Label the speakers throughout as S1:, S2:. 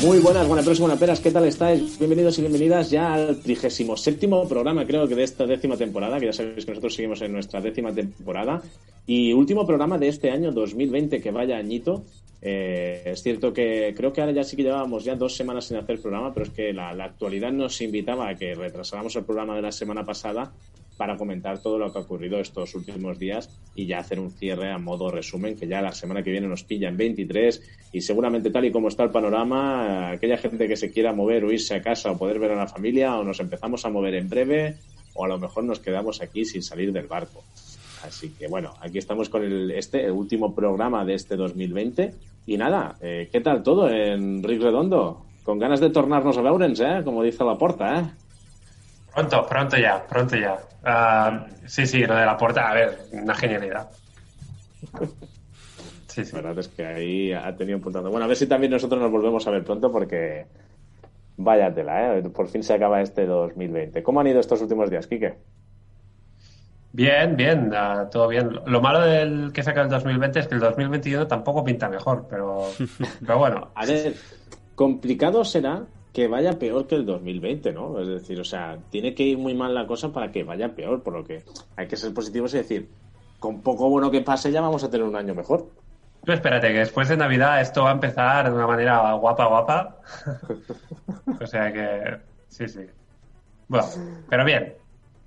S1: Muy buenas, buenas peras buenas peras, ¿qué tal estáis? Bienvenidos y bienvenidas ya al trigésimo séptimo programa, creo que de esta décima temporada, que ya sabéis que nosotros seguimos en nuestra décima temporada, y último programa de este año 2020, que vaya añito. Eh, es cierto que creo que ahora ya sí que llevábamos ya dos semanas sin hacer programa, pero es que la, actualidad nos invitaba a que retrasáramos el programa de la semana pasada para comentar todo lo que ha ocurrido estos últimos días y ya hacer un cierre a modo resumen, que ya la semana que viene nos pilla en 23 y seguramente tal y como está el panorama, aquella gente que se quiera mover o irse a casa o poder ver a la familia o nos empezamos a mover en breve o a lo mejor nos quedamos aquí sin salir del barco. Así que bueno, aquí estamos con el, este el último programa de este 2020 y nada, eh, ¿qué tal todo en Rick Redondo? Con ganas de tornarnos a Laurens, ¿eh? Como dice la porta, ¿eh?
S2: Pronto, pronto ya, pronto ya. Ah, sí, sí, lo de la puerta, a ver, una genialidad.
S1: Sí, sí. La verdad es que ahí ha tenido un punto. Bueno, a ver si también nosotros nos volvemos a ver pronto porque vaya tela, ¿eh? Por fin se acaba este 2020. ¿Cómo han ido estos últimos días, Quique?
S2: Bien, bien, uh, todo bien. Lo malo del que saca el 2020 es que el 2021 tampoco pinta mejor, pero, pero bueno.
S1: A ver, complicado será que vaya peor que el 2020, ¿no? Es decir, o sea, tiene que ir muy mal la cosa para que vaya peor, por lo que hay que ser positivos y decir, con poco bueno que pase ya vamos a tener un año mejor.
S2: Tú espérate, que después de Navidad esto va a empezar de una manera guapa, guapa. o sea que, sí, sí. Bueno, pero bien.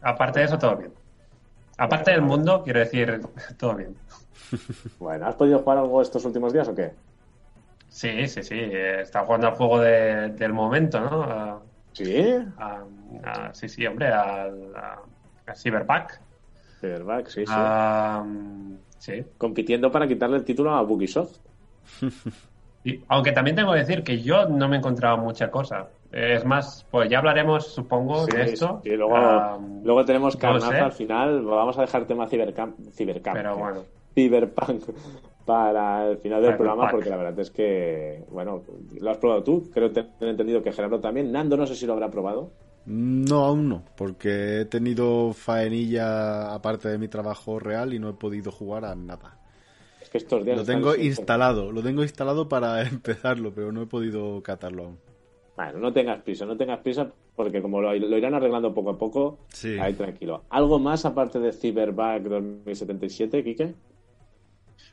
S2: Aparte de eso, todo bien. Aparte del mundo, quiero decir, todo bien.
S1: Bueno, ¿has podido jugar algo estos últimos días o qué?
S2: Sí, sí, sí. Está jugando al juego de, del momento, ¿no?
S1: ¿Sí?
S2: A, a, sí, sí, hombre, al a, Cyberpunk.
S1: Cyberpunk, sí, sí.
S2: sí.
S1: Compitiendo para quitarle el título a Bugisoft.
S2: Y, aunque también tengo que decir que yo no me he encontrado mucha cosa. Es más, pues ya hablaremos, supongo,
S1: sí,
S2: de esto.
S1: Y luego, um, luego tenemos carnaza no sé. al final. Vamos a dejar tema Cybercamp, Cybercamp.
S2: Pero bueno.
S1: Cyberpunk para el final del programa, porque la verdad es que, bueno, lo has probado tú, creo que te he entendido que Gerardo también. Nando, no sé si lo habrá probado.
S3: No, aún no, porque he tenido faenilla aparte de mi trabajo real y no he podido jugar a nada.
S1: Es que estos días.
S3: Lo tengo instalado, lo tengo instalado para empezarlo, pero no he podido catarlo aún.
S1: Bueno, no tengas prisa, no tengas prisa, porque como lo, lo irán arreglando poco a poco,
S3: sí.
S1: ahí tranquilo. ¿Algo más aparte de Cyberbug 2077, Kike?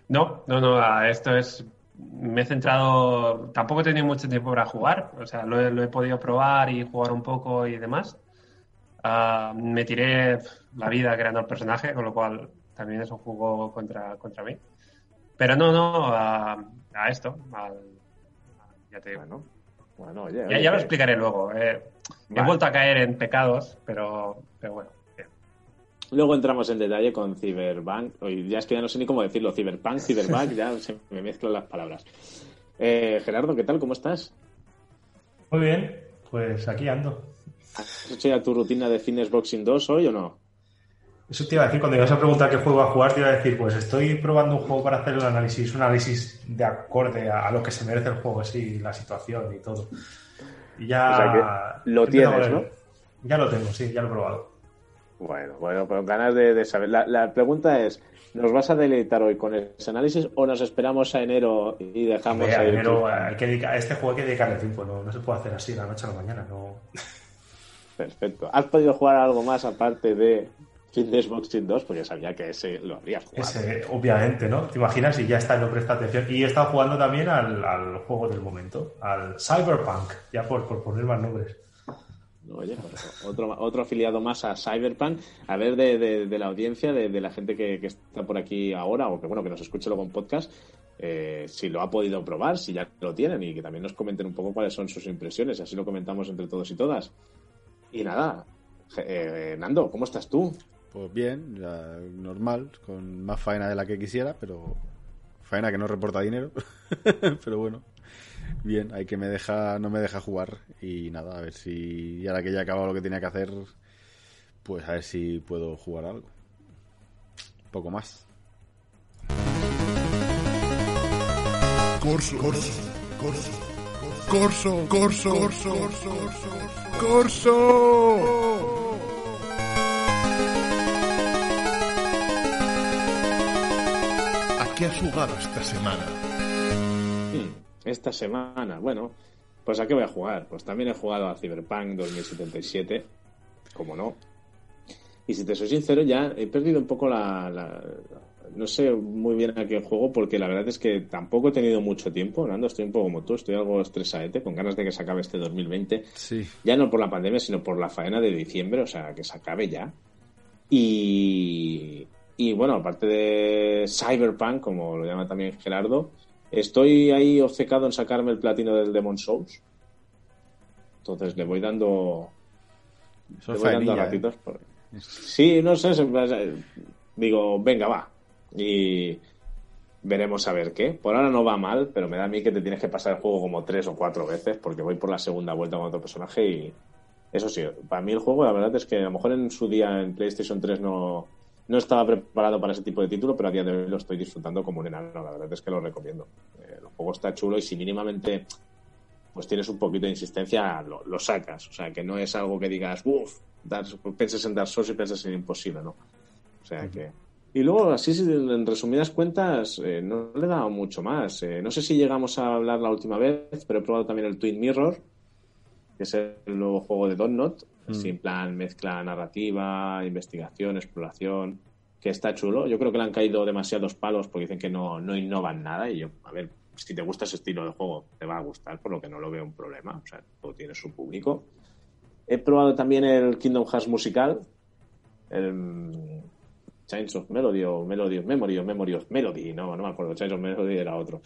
S2: No, no, no, esto es. Me he centrado. Tampoco he tenido mucho tiempo para jugar, o sea, lo he, lo he podido probar y jugar un poco y demás. Uh, me tiré la vida creando el personaje, con lo cual también es un juego contra, contra mí. Pero no, no, a, a esto, al, ya te digo.
S1: Bueno, bueno oye,
S2: ya,
S1: oye,
S2: ya, lo explicaré luego. Eh, vale. He vuelto a caer en pecados, pero, pero bueno.
S1: Luego entramos en detalle con Cyberpunk. Hoy ya es que ya no sé ni cómo decirlo. Cyberpunk, Cyberpunk, ya se me mezclan las palabras. Eh, Gerardo, ¿qué tal? ¿Cómo estás?
S4: Muy bien, pues aquí ando.
S1: ¿Has hecho ya tu rutina de Fitness Boxing 2 hoy o no?
S4: Eso te iba a decir, cuando ibas a preguntar qué juego a jugar, te iba a decir, pues estoy probando un juego para hacer el análisis, un análisis de acorde a, a lo que se merece el juego, sí, la situación y todo. Y ya...
S1: O sea que lo tienes, ¿no?
S4: Ya lo tengo, sí, ya lo he probado.
S1: Bueno, bueno, con ganas de, de saber. La, la, pregunta es, ¿nos vas a deleitar hoy con ese análisis o nos esperamos a enero y dejamos
S4: a
S1: ahí
S4: enero, hay que dedicar, a este juego hay que dedicarle tiempo, no, no se puede hacer así de la noche a la mañana, no.
S1: Perfecto. ¿Has podido jugar algo más aparte de Fitness Boxing 2? Porque sabía que ese lo habrías jugado.
S4: Ese, obviamente, ¿no? Te imaginas y ya está, no presta atención. Y he estado jugando también al, al juego del momento, al Cyberpunk, ya por, por poner más nombres.
S1: Oye, otro, otro afiliado más a Cyberpunk. A ver de, de, de la audiencia, de, de la gente que, que, está por aquí ahora, o que bueno, que nos escuche luego en podcast, eh, si lo ha podido probar, si ya lo tienen, y que también nos comenten un poco cuáles son sus impresiones, así lo comentamos entre todos y todas. Y nada, eh, Nando, ¿cómo estás tú?
S3: Pues bien, normal, con más faena de la que quisiera, pero faena que no reporta dinero, pero bueno bien, hay que me deja, no me deja jugar y nada, a ver si ahora que ya he acabado lo que tenía que hacer, pues a ver si puedo jugar algo. Poco más.
S5: Corso, corso, corso, corso. Corso, corso, corso, corso. ¿A qué has jugado esta semana?
S1: Hmm, Esta semana, bueno, pues ¿a qué voy a jugar? Pues también he jugado a Cyberpunk 2077, como no. Y si te soy sincero, ya he perdido un poco la, la- No sé muy bien a qué juego, porque la verdad es que tampoco he tenido mucho tiempo. Nando, estoy un poco como tú, estoy algo estresadete, con ganas de que se acabe este 2020.
S3: Sí.
S1: Ya no por la pandemia, sino por la faena de diciembre, o sea, que se acabe ya. Y, y bueno, aparte de Cyberpunk, como lo llama también Gerardo, estoy ahí obcecado en sacarme el platino del Demon Souls. Entonces le voy dando,
S3: Eso
S1: le voy dando
S3: ¿eh?
S1: ratitos. por- Sí, no sé, digo, venga, va. Y veremos a ver qué. Por ahora no va mal, pero me da a mí que te tienes que pasar el juego como tres o cuatro veces, porque voy por la segunda vuelta con otro personaje y eso sí, para mí el juego la verdad es que a lo mejor en su día en PlayStation 3 no, no estaba preparado para ese tipo de título, pero a día de hoy lo estoy disfrutando como un enano, la verdad es que lo recomiendo. Eh, el juego está chulo y si mínimamente pues tienes un poquito de insistencia, lo, lo sacas. O sea, que no es algo que digas, uff, penses en Dark Souls y penses en imposible, ¿no? O sea que... Y luego, así en resumidas cuentas, eh, no le he dado mucho más. Eh, no sé si llegamos a hablar la última vez, pero he probado también el Twin Mirror, que es el nuevo juego de Dotnot. Así en plan mezcla narrativa, investigación, exploración, que está chulo. Yo creo que le han caído demasiados palos porque dicen que no, no innovan nada. Y yo, a ver, si te gusta ese estilo de juego, te va a gustar, por lo que no lo veo un problema. O sea, todo tiene su público. He probado también el Kingdom Hearts musical, el mm, Chains of Melody o Melody of Memory o Memory of Melody, no, no me acuerdo, Chains of Melody era otro.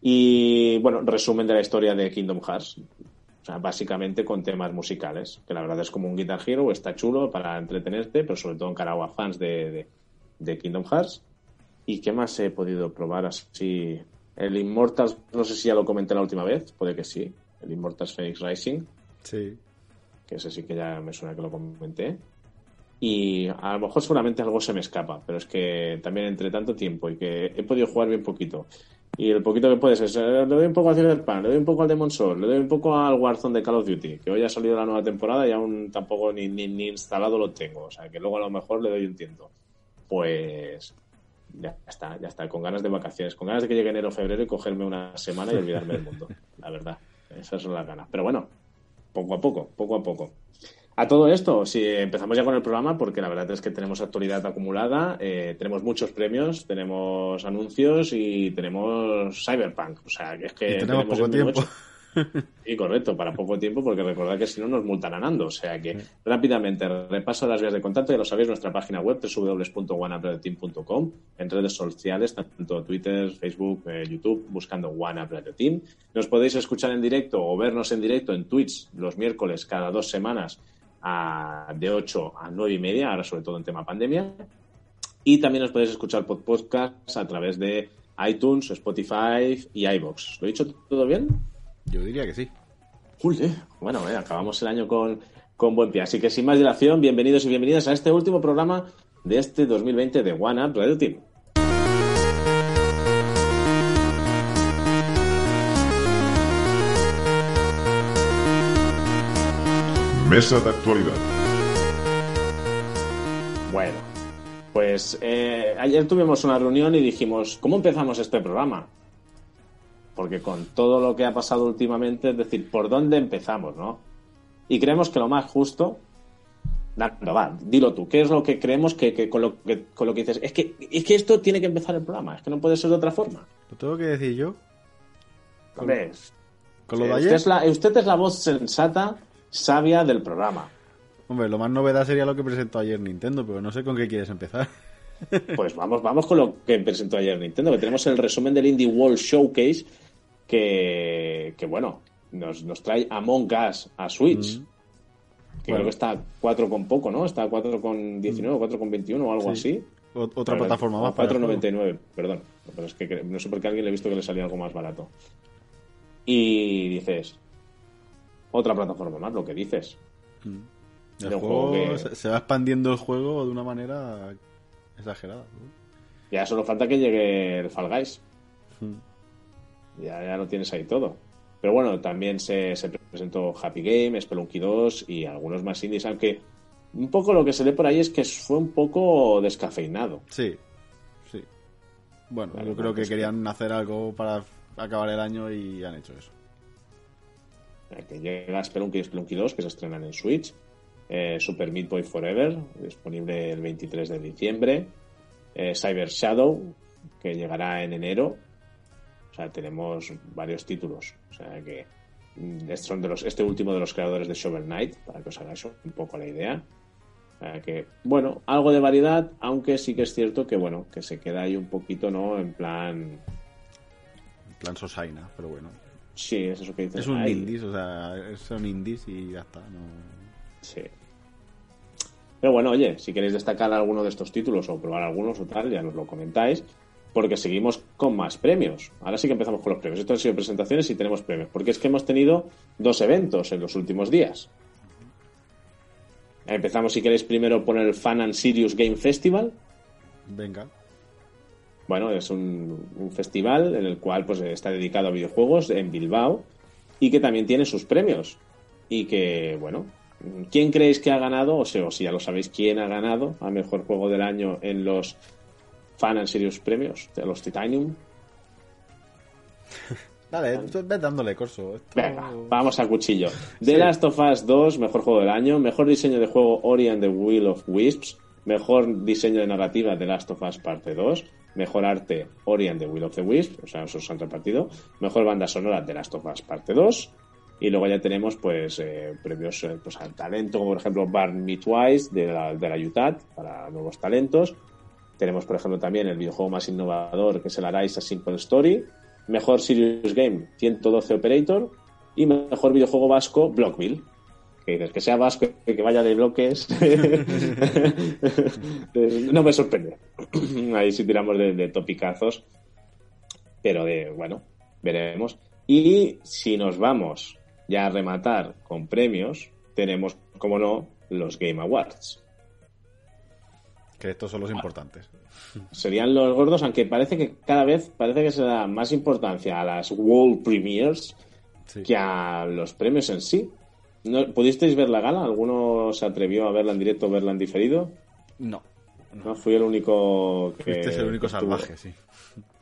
S1: Y bueno, resumen de la historia de Kingdom Hearts. O sea, básicamente con temas musicales, que la verdad es como un Guitar Hero, está chulo para entretenerte, pero sobre todo encarado a fans de, de, de Kingdom Hearts. ¿Y qué más he podido probar así? El Immortals, no sé si ya lo comenté la última vez, puede que sí. El Immortals Phoenix Rising,
S3: Sí.
S1: que ese sí que ya me suena que lo comenté. Y a lo mejor seguramente algo se me escapa, pero es que también entre tanto tiempo y que he podido jugar bien poquito. Y el poquito que puedes es, eh, le doy un poco al Cyberpunk, le doy un poco al Demon Souls, le doy un poco al Warzone de Call of Duty, que hoy ha salido la nueva temporada y aún tampoco ni, ni, ni instalado lo tengo. O sea, que luego a lo mejor le doy un tiento. Pues ya está, ya está, con ganas de vacaciones, con ganas de que llegue enero o febrero y cogerme una semana y olvidarme del mundo. La verdad, esas son las ganas. Pero bueno, poco a poco, poco a poco. A todo esto, si empezamos ya con el programa, porque la verdad es que tenemos actualidad acumulada, eh, tenemos muchos premios, tenemos anuncios y tenemos Cyberpunk. O sea, que es que
S3: Y tenemos
S1: el
S3: poco tiempo.
S1: hecho. Sí, correcto, para poco tiempo, porque recordad que si no nos multan a Nando. O sea que rápidamente repaso las vías de contacto, ya lo sabéis, nuestra página web www.oneupradioteam.com, en redes sociales, tanto Twitter, Facebook, eh, YouTube, buscando One Team. Nos podéis escuchar en directo o vernos en directo en Twitch los miércoles cada dos semanas a- de 8 a 9 y media, ahora sobre todo en tema pandemia. Y también os podéis escuchar por podcast a través de iTunes, Spotify y iBox. ¿Lo he dicho todo bien?
S3: Yo diría que sí.
S1: Jule. Bueno, eh, acabamos el año con, con buen pie. Así que sin más dilación, bienvenidos y bienvenidas a este último programa de este 2020 de One Up Radio Team.
S5: Mesa de actualidad.
S1: Bueno, pues eh, ayer tuvimos una reunión y dijimos, ¿cómo empezamos este programa? Porque con todo lo que ha pasado últimamente, es decir, ¿por dónde empezamos, no? Y creemos que lo más justo, Nando, va, dilo tú, ¿qué es lo que creemos que, que con, lo que con lo que dices? Es que, es que esto tiene que empezar el programa, es que no puede ser de otra forma.
S3: ¿Lo tengo que decir yo?
S1: Hombre,
S3: ¿Con lo de
S1: usted,
S3: ayer?
S1: es la, usted es la voz sensata, sabia del programa.
S3: Hombre, lo más novedad sería lo que presentó ayer Nintendo, pero no sé con qué quieres empezar.
S1: Pues vamos, vamos con lo que presentó ayer Nintendo, que tenemos el resumen del Indie World Showcase, que, que bueno, nos, nos trae Among Us a Switch. Que
S3: Bueno.
S1: creo que está a 4 con poco, ¿no? Está a 4 con 19, 4 con 21 o algo
S3: Sí.
S1: así.
S3: Otra
S1: Pero-
S3: plataforma más. para el juego.
S1: 4.99, perdón. Pero es que no sé por qué a alguien le he visto que le salía algo más barato. Y dices, otra plataforma más, lo que dices.
S3: El
S1: de un
S3: juego
S1: juego que-
S3: se- va expandiendo el juego de una manera exagerada. ¿no?
S1: Ya solo falta que llegue el Fall Guys.
S3: Mm.
S1: Ya, ya lo tienes ahí todo. Pero bueno, también se, se presentó Happy Game, Spelunky 2 y algunos más indies, aunque un poco lo que se lee por ahí es que fue un poco descafeinado.
S3: Sí, sí. Bueno, yo creo que querían hacer algo para acabar el año y han hecho eso.
S1: Eh, Que llega Spelunky y Spelunky 2, que se estrenan en Switch. Eh, Super Meat Boy Forever, disponible el 23 de diciembre. Eh, Cyber Shadow, que llegará en enero. O sea, tenemos varios títulos. O sea que mm, son de los, este último de los creadores de Shovel Knight, para que os hagáis un poco la idea. Que, bueno, algo de variedad, aunque sí que es cierto que, bueno, que se queda ahí un poquito, ¿no? En plan,
S3: En plan Sosaina, pero bueno.
S1: Sí, es eso que dices.
S3: Es un
S1: "Ay,
S3: indies, o sea, son indies y ya está. No...
S1: Sí. Pero bueno, oye, si queréis destacar alguno de estos títulos o probar algunos o tal, ya nos lo comentáis, porque seguimos con más premios. Ahora sí que empezamos con los premios. Esto han sido presentaciones y tenemos premios, porque es que hemos tenido dos eventos en los últimos días. Empezamos, si queréis, primero por el Fan and Serious Game Festival.
S3: Venga.
S1: Bueno, es un, un festival en el cual pues, está dedicado a videojuegos en Bilbao y que también tiene sus premios. Y que, bueno, ¿quién creéis que ha ganado? O sea, o si ya lo sabéis, ¿quién ha ganado a mejor juego del año en los Fan and Serious premios de los Titanium?
S3: Dale, tú ves dándole corso. Esto-
S1: Venga, vamos a cuchillo. The Last of Us 2, mejor juego del año. Mejor diseño de juego Ori and the Will of Wisps. Mejor diseño de narrativa The Last of Us parte 2. Mejor arte Ori and the Will of the Wisps. O sea, esos se han repartido. Mejor banda sonora The Last of Us parte 2. Y luego ya tenemos pues eh, premios eh, pues, al talento, como por ejemplo Burn Me Twice de la, de la UTAD para nuevos talentos. Tenemos, por ejemplo, también el videojuego más innovador, que es el Arise a Simple Story. Mejor Serious Game, 112 Operator. Y mejor videojuego vasco, Blockville. Que dices, que sea vasco y que vaya de bloques. no me sorprende. Ahí sí tiramos de, de topicazos. Pero de, bueno, veremos. Y si nos vamos ya a rematar con premios, tenemos, como no, los Game Awards.
S3: Que estos son los importantes.
S1: serían los gordos, aunque parece que cada vez parece que se da más importancia a las World Premiers
S3: Sí.
S1: que a los premios en sí. ¿No, ¿Pudisteis ver la gala? ¿Alguno se atrevió a verla en directo o verla en diferido?
S3: No.
S1: No, fui el único que...
S3: Este es el único salvaje, sí.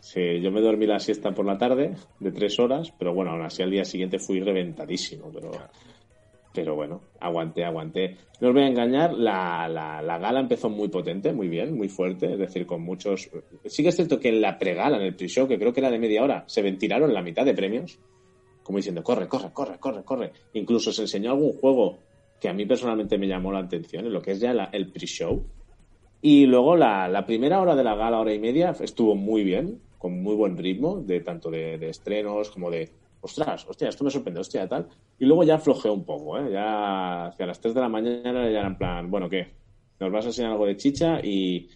S1: Sí, yo me dormí la siesta por la tarde de tres horas, pero bueno, aún así al día siguiente fui reventadísimo, pero... Pero bueno, aguanté, aguanté. No os voy a engañar, la, la, la gala empezó muy potente, muy bien, muy fuerte, es decir, con muchos... Sí que es cierto que en la pregala, en el pre-show, que creo que era de media hora, se ventilaron la mitad de premios, como diciendo, corre, corre, corre, corre, corre. Incluso se enseñó algún juego que a mí personalmente me llamó la atención, en lo que es ya el pre-show. Y luego la, la primera hora de la gala, hora y media, estuvo muy bien, con muy buen ritmo, de tanto de, de estrenos como de, ostras, hostia, esto me sorprende, hostia, tal. Y luego ya flojeó un poco, ¿eh? Ya hacia las 3 de la mañana ya era en plan, bueno, ¿qué? Nos vas a enseñar algo de chicha y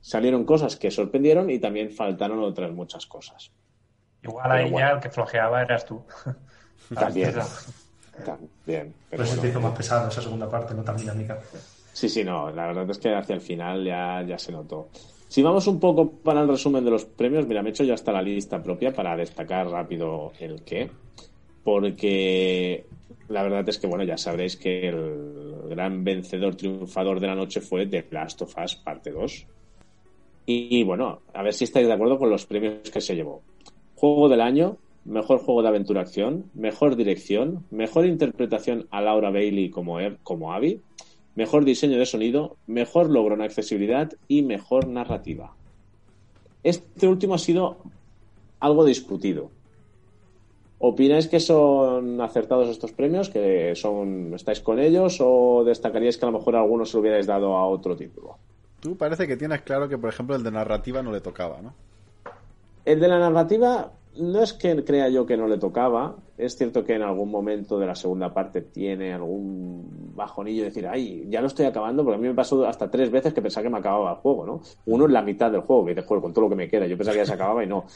S1: salieron cosas que sorprendieron y también faltaron otras muchas cosas.
S2: Igual ahí
S1: bueno.
S2: ya el que flojeaba eras tú.
S1: También. También. Pero
S4: Pues se
S1: bueno.
S4: te hizo más pesado esa segunda parte, no tan dinámica.
S1: Sí, sí, no, la verdad es que hacia el final ya, ya se notó. Si vamos un poco para el resumen de los premios, mira, me he hecho ya hasta la lista propia para destacar rápido el qué, porque la verdad es que, bueno, ya sabréis que el gran vencedor triunfador de la noche fue The Last of Us parte 2. Y, bueno, a ver si estáis de acuerdo con los premios que se llevó. Juego del año, mejor juego de aventura acción, mejor dirección, mejor interpretación a Laura Bailey como, como Abby, mejor diseño de sonido, mejor logro en accesibilidad y mejor narrativa. Este último ha sido algo discutido. ¿Opináis que son acertados estos premios? ¿Que son estáis con ellos? ¿O destacaríais que a lo mejor algunos se lo hubierais dado a otro título?
S3: Tú parece que tienes claro que, por ejemplo, el de narrativa no le tocaba, ¿no?
S1: El de la narrativa no es que crea yo que no le tocaba. Es cierto que en algún momento de la segunda parte tiene algún bajonillo de decir, ay, ya lo estoy acabando, porque a mí me pasó hasta tres veces que pensaba que me acababa el juego, ¿no? Uno es la mitad del juego, que dices, joder, con todo lo que me queda. Yo pensaba que ya se acababa y no.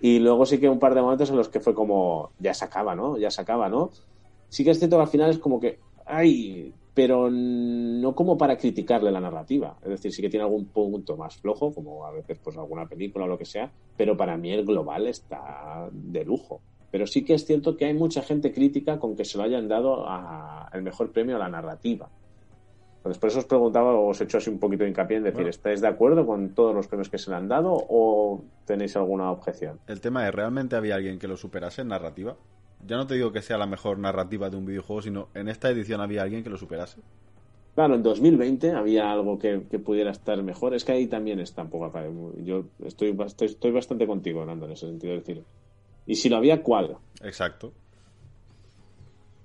S1: Y luego sí que un par de momentos en los que fue como, ya se acaba, ¿no? Ya se acaba, ¿no? Sí que es cierto que al final es como que, ay, pero no como para criticarle la narrativa. Es decir, sí que tiene algún punto más flojo, como a veces pues alguna película o lo que sea, pero para mí el global está de lujo. Pero sí que es cierto que hay mucha gente crítica con que se lo hayan dado a, el mejor premio a la narrativa. Entonces, por eso os preguntaba, o os he hecho así un poquito de hincapié en decir,
S3: Bueno.
S1: ¿estáis de acuerdo con todos los premios que se le han dado o tenéis alguna objeción?
S3: El tema es, ¿realmente había alguien que lo superase en narrativa? Ya no te digo que sea la mejor narrativa de un videojuego, sino en esta edición había alguien que lo superase.
S1: Claro, en 2020 había algo que, que pudiera estar mejor. Es que ahí también está un poco. Yo estoy, estoy bastante contigo, Nando, en ese sentido. Es decir, y si lo había, ¿cuál?
S3: Exacto.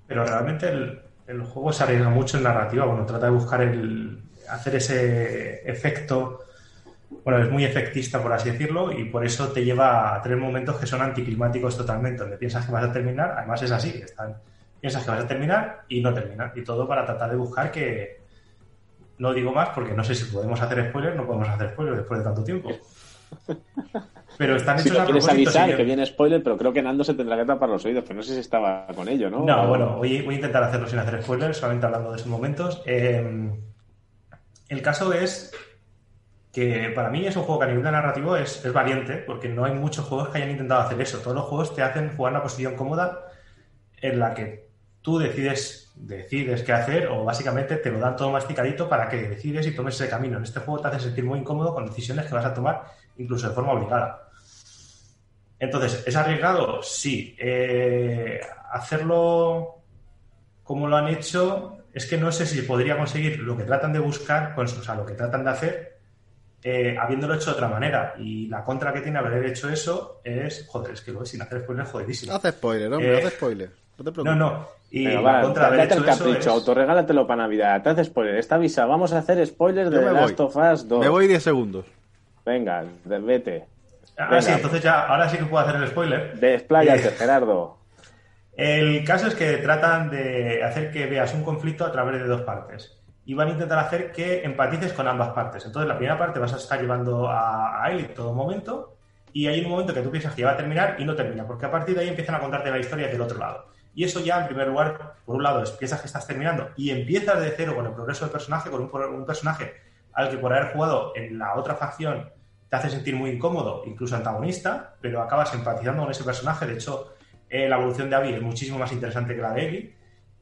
S4: Pero realmente el, el juego se arriesga mucho en narrativa. Bueno, trata de buscar el. hacer ese efecto. Bueno, es muy efectista, por así decirlo, y por eso te lleva a tener momentos que son anticlimáticos totalmente, donde piensas que vas a terminar, además es así, están, piensas que vas a terminar y no terminas, y todo para tratar de buscar que, no digo más porque no sé si podemos hacer spoilers, no podemos hacer spoilers después de tanto tiempo. Pero están
S1: Si
S4: hechos
S1: lo
S4: a
S1: quieres avisar, que viene spoiler, pero creo que Nando se tendrá que tapar los oídos, pero no sé si estaba con ello, ¿no?
S4: No, bueno, voy, voy a intentar hacerlo sin hacer spoilers, solamente hablando de esos momentos. Eh, el caso es que para mí es un juego que a nivel de narrativo es, valiente, porque no hay muchos juegos que hayan intentado hacer eso. Todos los juegos te hacen jugar una posición cómoda en la que tú decides, decides qué hacer o básicamente te lo dan todo masticadito para que decides y tomes ese camino. En este juego te hace sentir muy incómodo con decisiones que vas a tomar incluso de forma obligada. Entonces, ¿es arriesgado? Sí. Eh, hacerlo como lo han hecho, es que no sé si podría conseguir lo que tratan de buscar, pues, o sea, lo que tratan de hacer, eh, habiéndolo hecho de otra manera. Y la contra que tiene haber hecho eso es, joder, es que lo es sin hacer spoiler jodidísimo.
S3: Haz spoiler, hombre,
S4: Eh,
S3: haz spoiler. No te
S4: No,
S3: preocupes.
S4: no. Y
S1: Venga,
S4: la
S1: va,
S4: contra de haber hecho
S1: el
S4: eso
S1: capricho,
S4: es-
S1: autorregálatelo para Navidad. Te haces spoiler, está avisado. Vamos a hacer spoilers de The Last of Us 2.
S3: Me voy 10 segundos.
S1: Venga, vete.
S4: Ahora sí, entonces ya, ahora sí que puedo hacer el spoiler.
S1: Despláyate,
S4: Eh,
S1: Gerardo.
S4: El caso es que tratan de hacer que veas un conflicto a través de dos partes. Y van a intentar hacer que empatices con ambas partes. Entonces, la primera parte vas a estar llevando a, a él en todo momento. Y hay un momento que tú piensas que ya va a terminar y no termina. Porque a partir de ahí empiezan a contarte la historia del otro lado. Y eso ya, en primer lugar, por un lado, es, piensas que estás terminando y empiezas de cero con el progreso del personaje, con un, un personaje al que por haber jugado en la otra facción te hace sentir muy incómodo, incluso antagonista, pero acabas empatizando con ese personaje. De hecho, eh, la evolución de Abby es muchísimo más interesante que la de Ellie.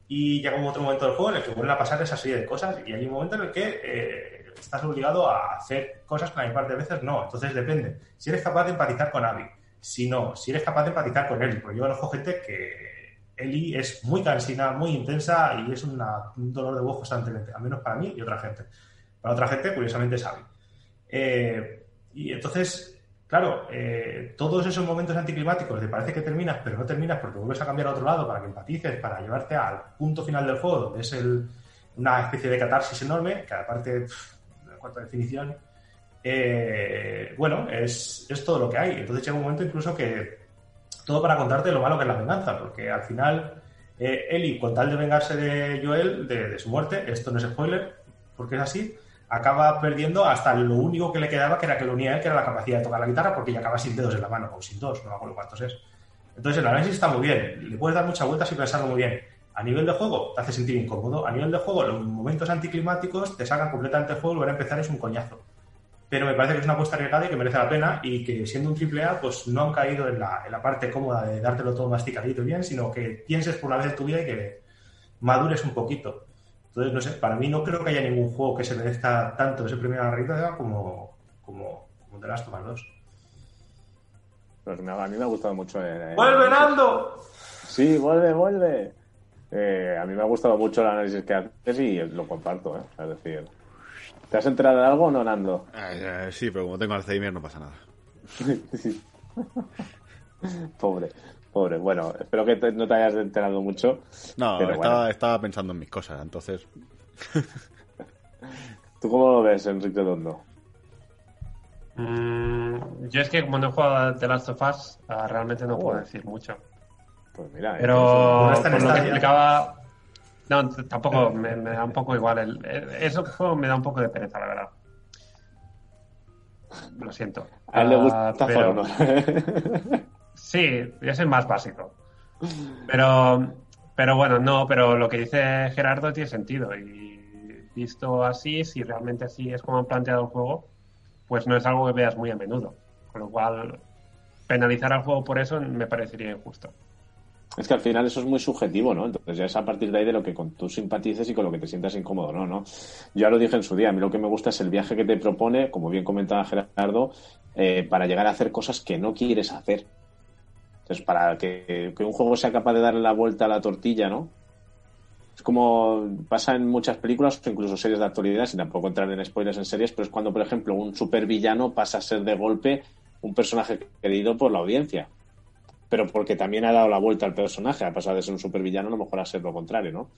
S4: Y llega un otro momento del juego en el que vuelven a pasar esa serie de cosas y hay un momento en el que eh, estás obligado a hacer cosas que la mayor parte de veces no. Entonces depende. Si eres capaz de empatizar con Abby, si no, si eres capaz de empatizar con Ellie, porque yo conozco gente que Ellie es muy cansina, muy intensa y es una- un dolor de voz constantemente, al menos para mí y otra gente. Para otra gente, curiosamente, es Abby. Eh, y entonces, claro, eh, todos esos momentos anticlimáticos de parece que terminas, pero no terminas porque vuelves a cambiar a otro lado para que empatices, para llevarte al punto final del juego, donde es el- una especie de catarsis enorme, que aparte, pff, en cuanto a definición, eh, bueno, es, es todo lo que hay. Entonces llega un momento incluso que todo para contarte lo malo que es la venganza, porque al final eh, Ellie, con tal de vengarse de Joel, de, de su muerte, esto no es spoiler, porque es así, acaba perdiendo hasta lo único que le quedaba, que era que lo unía a él, que era la capacidad de tocar la guitarra, porque ya acaba sin dedos en la mano, o sin dos, no me acuerdo cuántos es. Entonces el análisis está muy bien, le puedes dar muchas vueltas y pensarlo muy bien. A nivel de juego te hace sentir incómodo, a nivel de juego los momentos anticlimáticos te sacan completamente el juego y volver a empezar es un coñazo. Pero me parece que es una apuesta arriesgada y que merece la pena y que siendo un triple A pues no han caído en la, en la parte cómoda de dártelo todo masticadito y bien, sino que pienses por una vez en tu vida y que madures un poquito. Entonces, no sé, para mí no creo que haya ningún juego que se merezca tanto ese premio a la realidad como, como, como The Last of Us 2.
S1: Pues me- a mí me ha gustado mucho. eh,
S4: ¡Vuelve, Nando!
S1: Sí, vuelve, vuelve. Eh, a mí me ha gustado mucho el análisis que haces y lo comparto, ¿eh? Es decir, ¿te has enterado de algo o no, Nando?
S3: Ay, sí, pero como tengo Alzheimer no pasa nada.
S1: Sí. pobre, pobre. Bueno, espero que te- no te hayas enterado mucho.
S3: No,
S1: Pero
S3: estaba,
S1: bueno.
S3: estaba pensando en mis cosas, entonces...
S1: ¿Tú cómo lo ves, Enrique Dondo?
S2: Mm, yo es que como no he jugado a The Last of Us, ah, realmente no puedo
S1: Oh.
S2: decir mucho.
S1: Pues mira, eh,
S2: Pero
S4: No está en
S2: por lo que explicaba, no, tampoco me, me da un poco igual. El, el- eso juego me da un poco de pereza, la verdad. Lo siento.
S1: a él le gusta
S2: pero-
S1: For Honor.
S2: Sí, yo soy más básico. Pero, pero bueno, no, pero lo que dice Gerardo tiene sentido. Y visto así, si realmente así es como han planteado el juego, pues no es algo que veas muy a menudo. Con lo cual, penalizar al juego por eso me parecería injusto.
S1: es que al final eso es muy subjetivo, ¿no? Entonces ya es a partir de ahí de lo que con tú simpatices y con lo que te sientas incómodo, ¿no? ¿no? Yo ya lo dije en su día, a mí lo que me gusta es el viaje que te propone, como bien comentaba Gerardo, eh, para llegar a hacer cosas que no quieres hacer. Entonces, para que, un juego sea capaz de darle la vuelta a la tortilla, ¿no? Es como pasa en muchas películas incluso series de actualidad, sin tampoco entrar en spoilers en series, pero es cuando, por ejemplo, un supervillano pasa a ser de golpe un personaje querido por la audiencia pero porque también ha dado la vuelta al personaje, ha pasado de ser un supervillano a lo mejor a ser lo contrario, ¿no?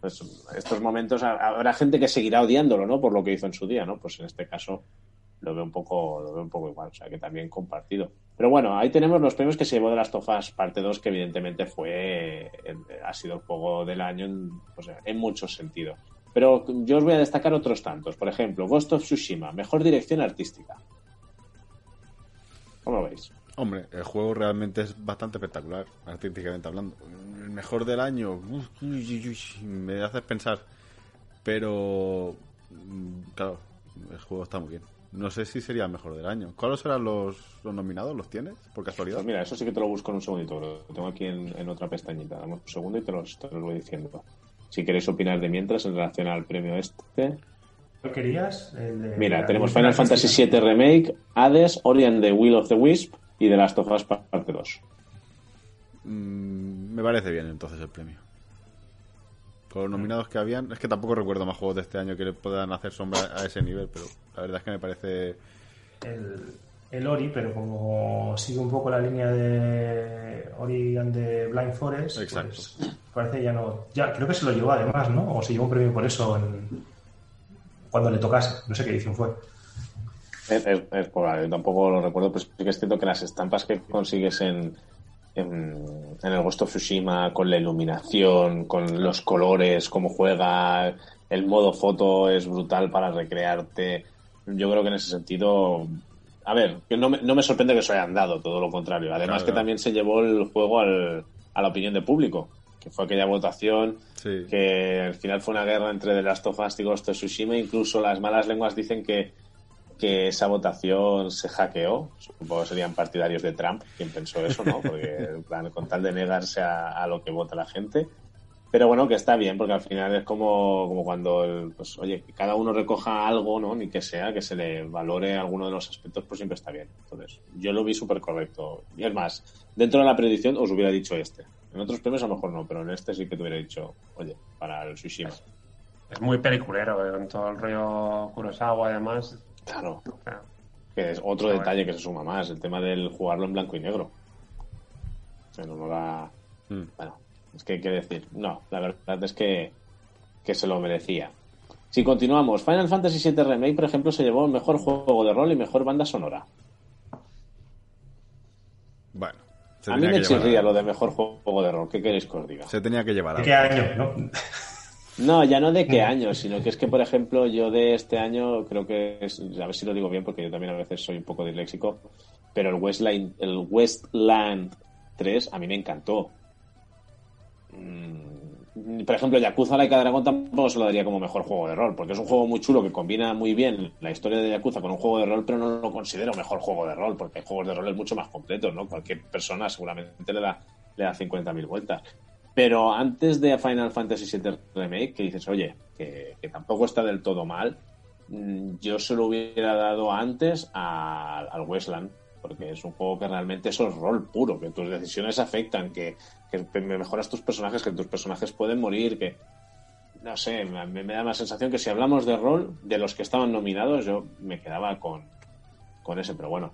S1: Pues estos momentos habrá gente que seguirá odiándolo, ¿no? Por lo que hizo en su día, ¿no? Pues en este caso lo veo un poco, lo veo un poco igual, o sea que también compartido. Pero bueno, ahí tenemos los premios que se llevó de las Tofas parte 2, que evidentemente fue, ha sido el juego del año en, muchos sentidos. Pero yo os voy a destacar otros tantos. Por ejemplo, Ghost of Tsushima, mejor dirección artística. ¿Cómo lo veis?
S3: Hombre, el juego realmente es bastante espectacular, artísticamente hablando. El mejor del año, me haces pensar. Pero, mm, claro, el juego está muy bien. No sé si sería el mejor del año. ¿Cuáles serán los, nominados? ¿Los tienes? Por casualidad.
S1: Pues mira, eso sí que te lo busco en un segundito. Lo tengo aquí en, otra pestañita. Dame un segundo y te lo voy diciendo. Si queréis opinar de mientras en relación al premio este.
S4: ¿Lo querías?
S1: Mira, tenemos Final Fantasy VII Remake, Hades, Ori and the Will of the Wisp, y de Last of Us parte 2.
S3: Mm, me parece bien entonces el premio. Con los nominados que habían, es que tampoco recuerdo más juegos de este año que le puedan hacer sombra a ese nivel, pero la verdad es que me parece...
S4: El, Ori, pero como sigue un poco la línea de Ori and the Blind Forest,
S3: Exacto.
S4: Pues parece ya no... Ya, creo que se lo llevó además, ¿no? O se llevó un premio por eso en, cuando le tocase, no sé qué edición fue.
S1: Es, es, tampoco lo recuerdo, pero sí que es cierto que las estampas que consigues en, en, el Ghost of Tsushima, con la iluminación, con los colores, cómo juega, el modo foto es brutal para recrearte. Yo creo que en ese sentido, a ver, no me, no me sorprende que se hayan dado, todo lo contrario. Además que también se llevó el juego al, a la opinión del público, que fue aquella votación que al final fue una guerra entre The Last of Us y Ghost of Tsushima. Incluso las malas lenguas dicen que que esa votación se hackeó. Supongo que serían partidarios de Trump quien pensó eso, ¿no? Porque, con tal de negarse a, lo que vota la gente. Pero bueno, que está bien, porque al final es como, como cuando, pues, oye, que cada uno recoja algo, ¿no? Ni que sea, que se le valore alguno de los aspectos, pues siempre está bien. Entonces, yo lo vi súper correcto. Y es más, dentro de la predicción os hubiera dicho este. En otros premios a lo mejor no, pero en este sí que te hubiera dicho, oye, para el Tsushima.
S2: Es muy peliculero, ¿eh? con todo el rollo Kurosawa, además,
S1: Claro. Que es otro detalle que se suma más, el tema del jugarlo en blanco y negro. no hmm. Bueno, es que hay que decir. No, la verdad es que, que se lo merecía. Si continuamos, Final Fantasy VII Remake, por ejemplo, se llevó el mejor juego de rol y mejor banda sonora.
S3: Bueno.
S1: A mí me chirría lo de mejor juego de rol. ¿Qué queréis que os diga?
S3: Se tenía que llevar.
S4: ¿Qué año? ¿no?
S1: No, ya no de qué año, sino que es que, por ejemplo, yo de este año creo que es, a ver si lo digo bien, porque yo también a veces soy un poco disléxico, pero el Westland, el Westland 3 a mí me encantó. Mm, por ejemplo, Yakuza Laika Dragon tampoco se lo daría como mejor juego de rol, porque es un juego muy chulo que combina muy bien la historia de Yakuza con un juego de rol, pero no lo considero mejor juego de rol, porque hay juegos de rol mucho más completos, ¿no? Cualquier persona seguramente le da, le da 50.000 vueltas. Pero antes de Final Fantasy VII Remake, que dices, oye, que, tampoco está del todo mal, mm, yo se lo hubiera dado antes al Westland, porque es un juego que realmente es el rol puro, que tus decisiones afectan, que, que mejoras tus personajes, que tus personajes pueden morir, que no sé, me, da la sensación que si hablamos de rol, de los que estaban nominados, yo me quedaba con, con ese, pero bueno,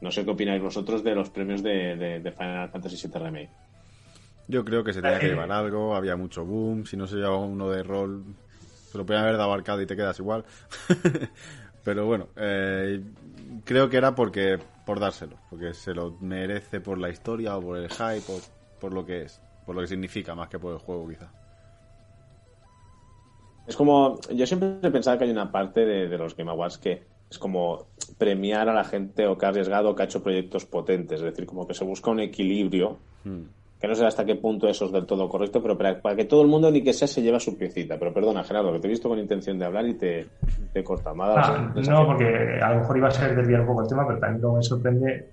S1: no sé qué opináis vosotros de los premios de, de Final Fantasy VII Remake.
S3: Yo creo que se tenía que llevar algo, había mucho boom, si no se llevaba uno de rol, se lo podían haber dado arcade y te quedas igual. Pero bueno, eh, creo que era porque por dárselo, porque se lo merece por la historia o por el hype o por lo que es, por lo que significa más que por el juego quizá.
S1: Es como, yo siempre he pensado que hay una parte de, los Game Awards que es como premiar a la gente o que ha arriesgado o que ha hecho proyectos potentes, es decir, como que se busca un equilibrio. Hmm que no sé hasta qué punto eso es del todo correcto, pero para, que todo el mundo ni que sea se lleva su piecita. Pero perdona, Gerardo, que te he visto con intención de hablar y te, te he cortado.
S4: Ah, no, porque a lo mejor iba a ser desviar un poco el tema, pero también me sorprende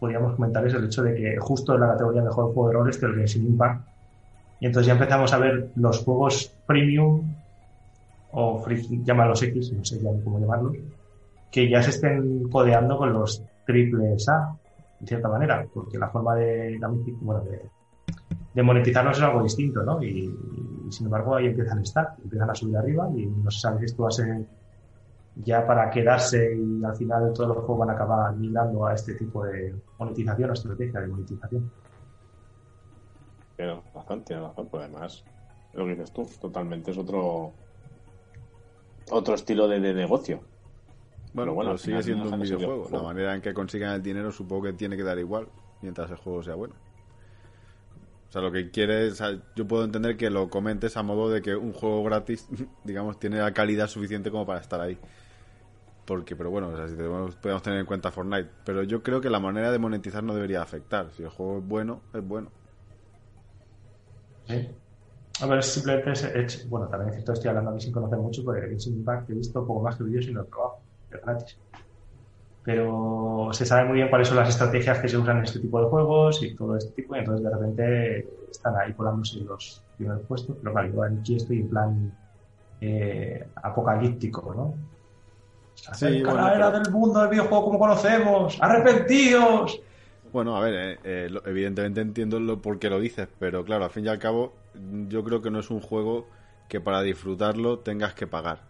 S4: podríamos comentar es el hecho de que justo en la categoría mejor juego de rol esté el Genshin Impact. Y entonces ya empezamos a ver los juegos premium o free, llámalos X, no sé ya cómo llamarlos, que ya se estén codeando con los triples A, en cierta manera, porque la forma de, bueno, de, de monetizarlos es algo distinto, ¿no? Y, y, sin embargo ahí empiezan a estar, empiezan a subir arriba y no se sabe si esto va a ser ya para quedarse y al final todos los juegos van a acabar mirando a este tipo de monetización o estrategia de monetización.
S1: Razón, tiene razón, pues además, lo que dices tú, totalmente es otro otro estilo de, de negocio.
S3: Bueno, bueno, sigue siendo un videojuego. La manera en que consigan el dinero supongo que tiene que dar igual mientras el juego sea bueno. O sea, lo que quieres, o sea, yo puedo entender que lo comentes a modo de que un juego gratis, digamos, tiene la calidad suficiente como para estar ahí. Porque, pero bueno, o sea, si podemos tener en cuenta Fortnite. Pero yo creo que la manera de monetizar no debería afectar. Si el juego es bueno, es bueno.
S4: Sí. A ver, simplemente es, es, bueno, también es cierto, estoy hablando a mí sin conocer mucho, porque el Impact he visto poco más que vídeos y no he probado, es gratis. Pero se sabe muy bien cuáles son las estrategias que se usan en este tipo de juegos y todo este tipo, y entonces de repente están ahí colándose los primeros puestos. Pero claro, yo aquí estoy en plan eh, apocalíptico, ¿no? Sí, bueno, era pero... del mundo del videojuego como conocemos, arrepentidos.
S3: Bueno, a ver, eh, eh, evidentemente entiendo lo, por qué lo dices, pero claro, al fin y al cabo, yo creo que no es un juego que para disfrutarlo tengas que pagar.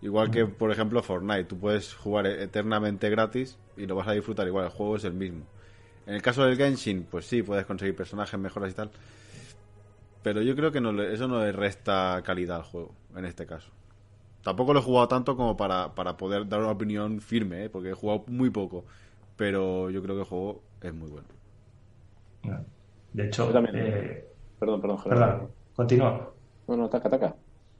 S3: Igual que, por ejemplo, Fortnite, tú puedes jugar eternamente gratis y lo vas a disfrutar igual, el juego es el mismo. En el caso del Genshin, pues sí, puedes conseguir personajes mejoras y tal. Pero yo creo que no le, eso no le resta calidad al juego, en este caso. Tampoco lo he jugado tanto como para, para poder dar una opinión firme, ¿eh? porque he jugado muy poco. Pero yo creo que el juego es muy bueno.
S4: De hecho,
S1: también. Eh, perdón, perdón,
S4: perdón. Continúa.
S1: No, no, taca, taca.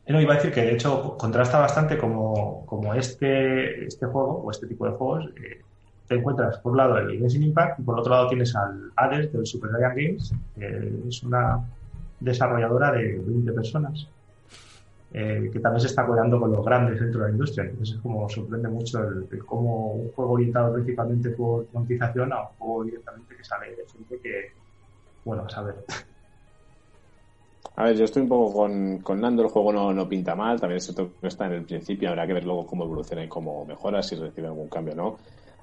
S4: No, iba a decir que de hecho contrasta bastante como, como este, este juego o este tipo de juegos. Eh, te encuentras por un lado el Genshin Impact y por otro lado tienes al Hades del Super Giant Games, que es una desarrolladora de 20 personas, eh, que también se está codeando con los grandes dentro de la industria. Entonces es como sorprende mucho el, el cómo un juego orientado principalmente por monetización a un juego directamente que sale de gente que, bueno, a saber.
S1: A ver, yo estoy un poco con, con Nando, el juego no, no, pinta mal, también es cierto que está en el principio, habrá que ver luego cómo evoluciona y cómo mejora, si recibe algún cambio o no.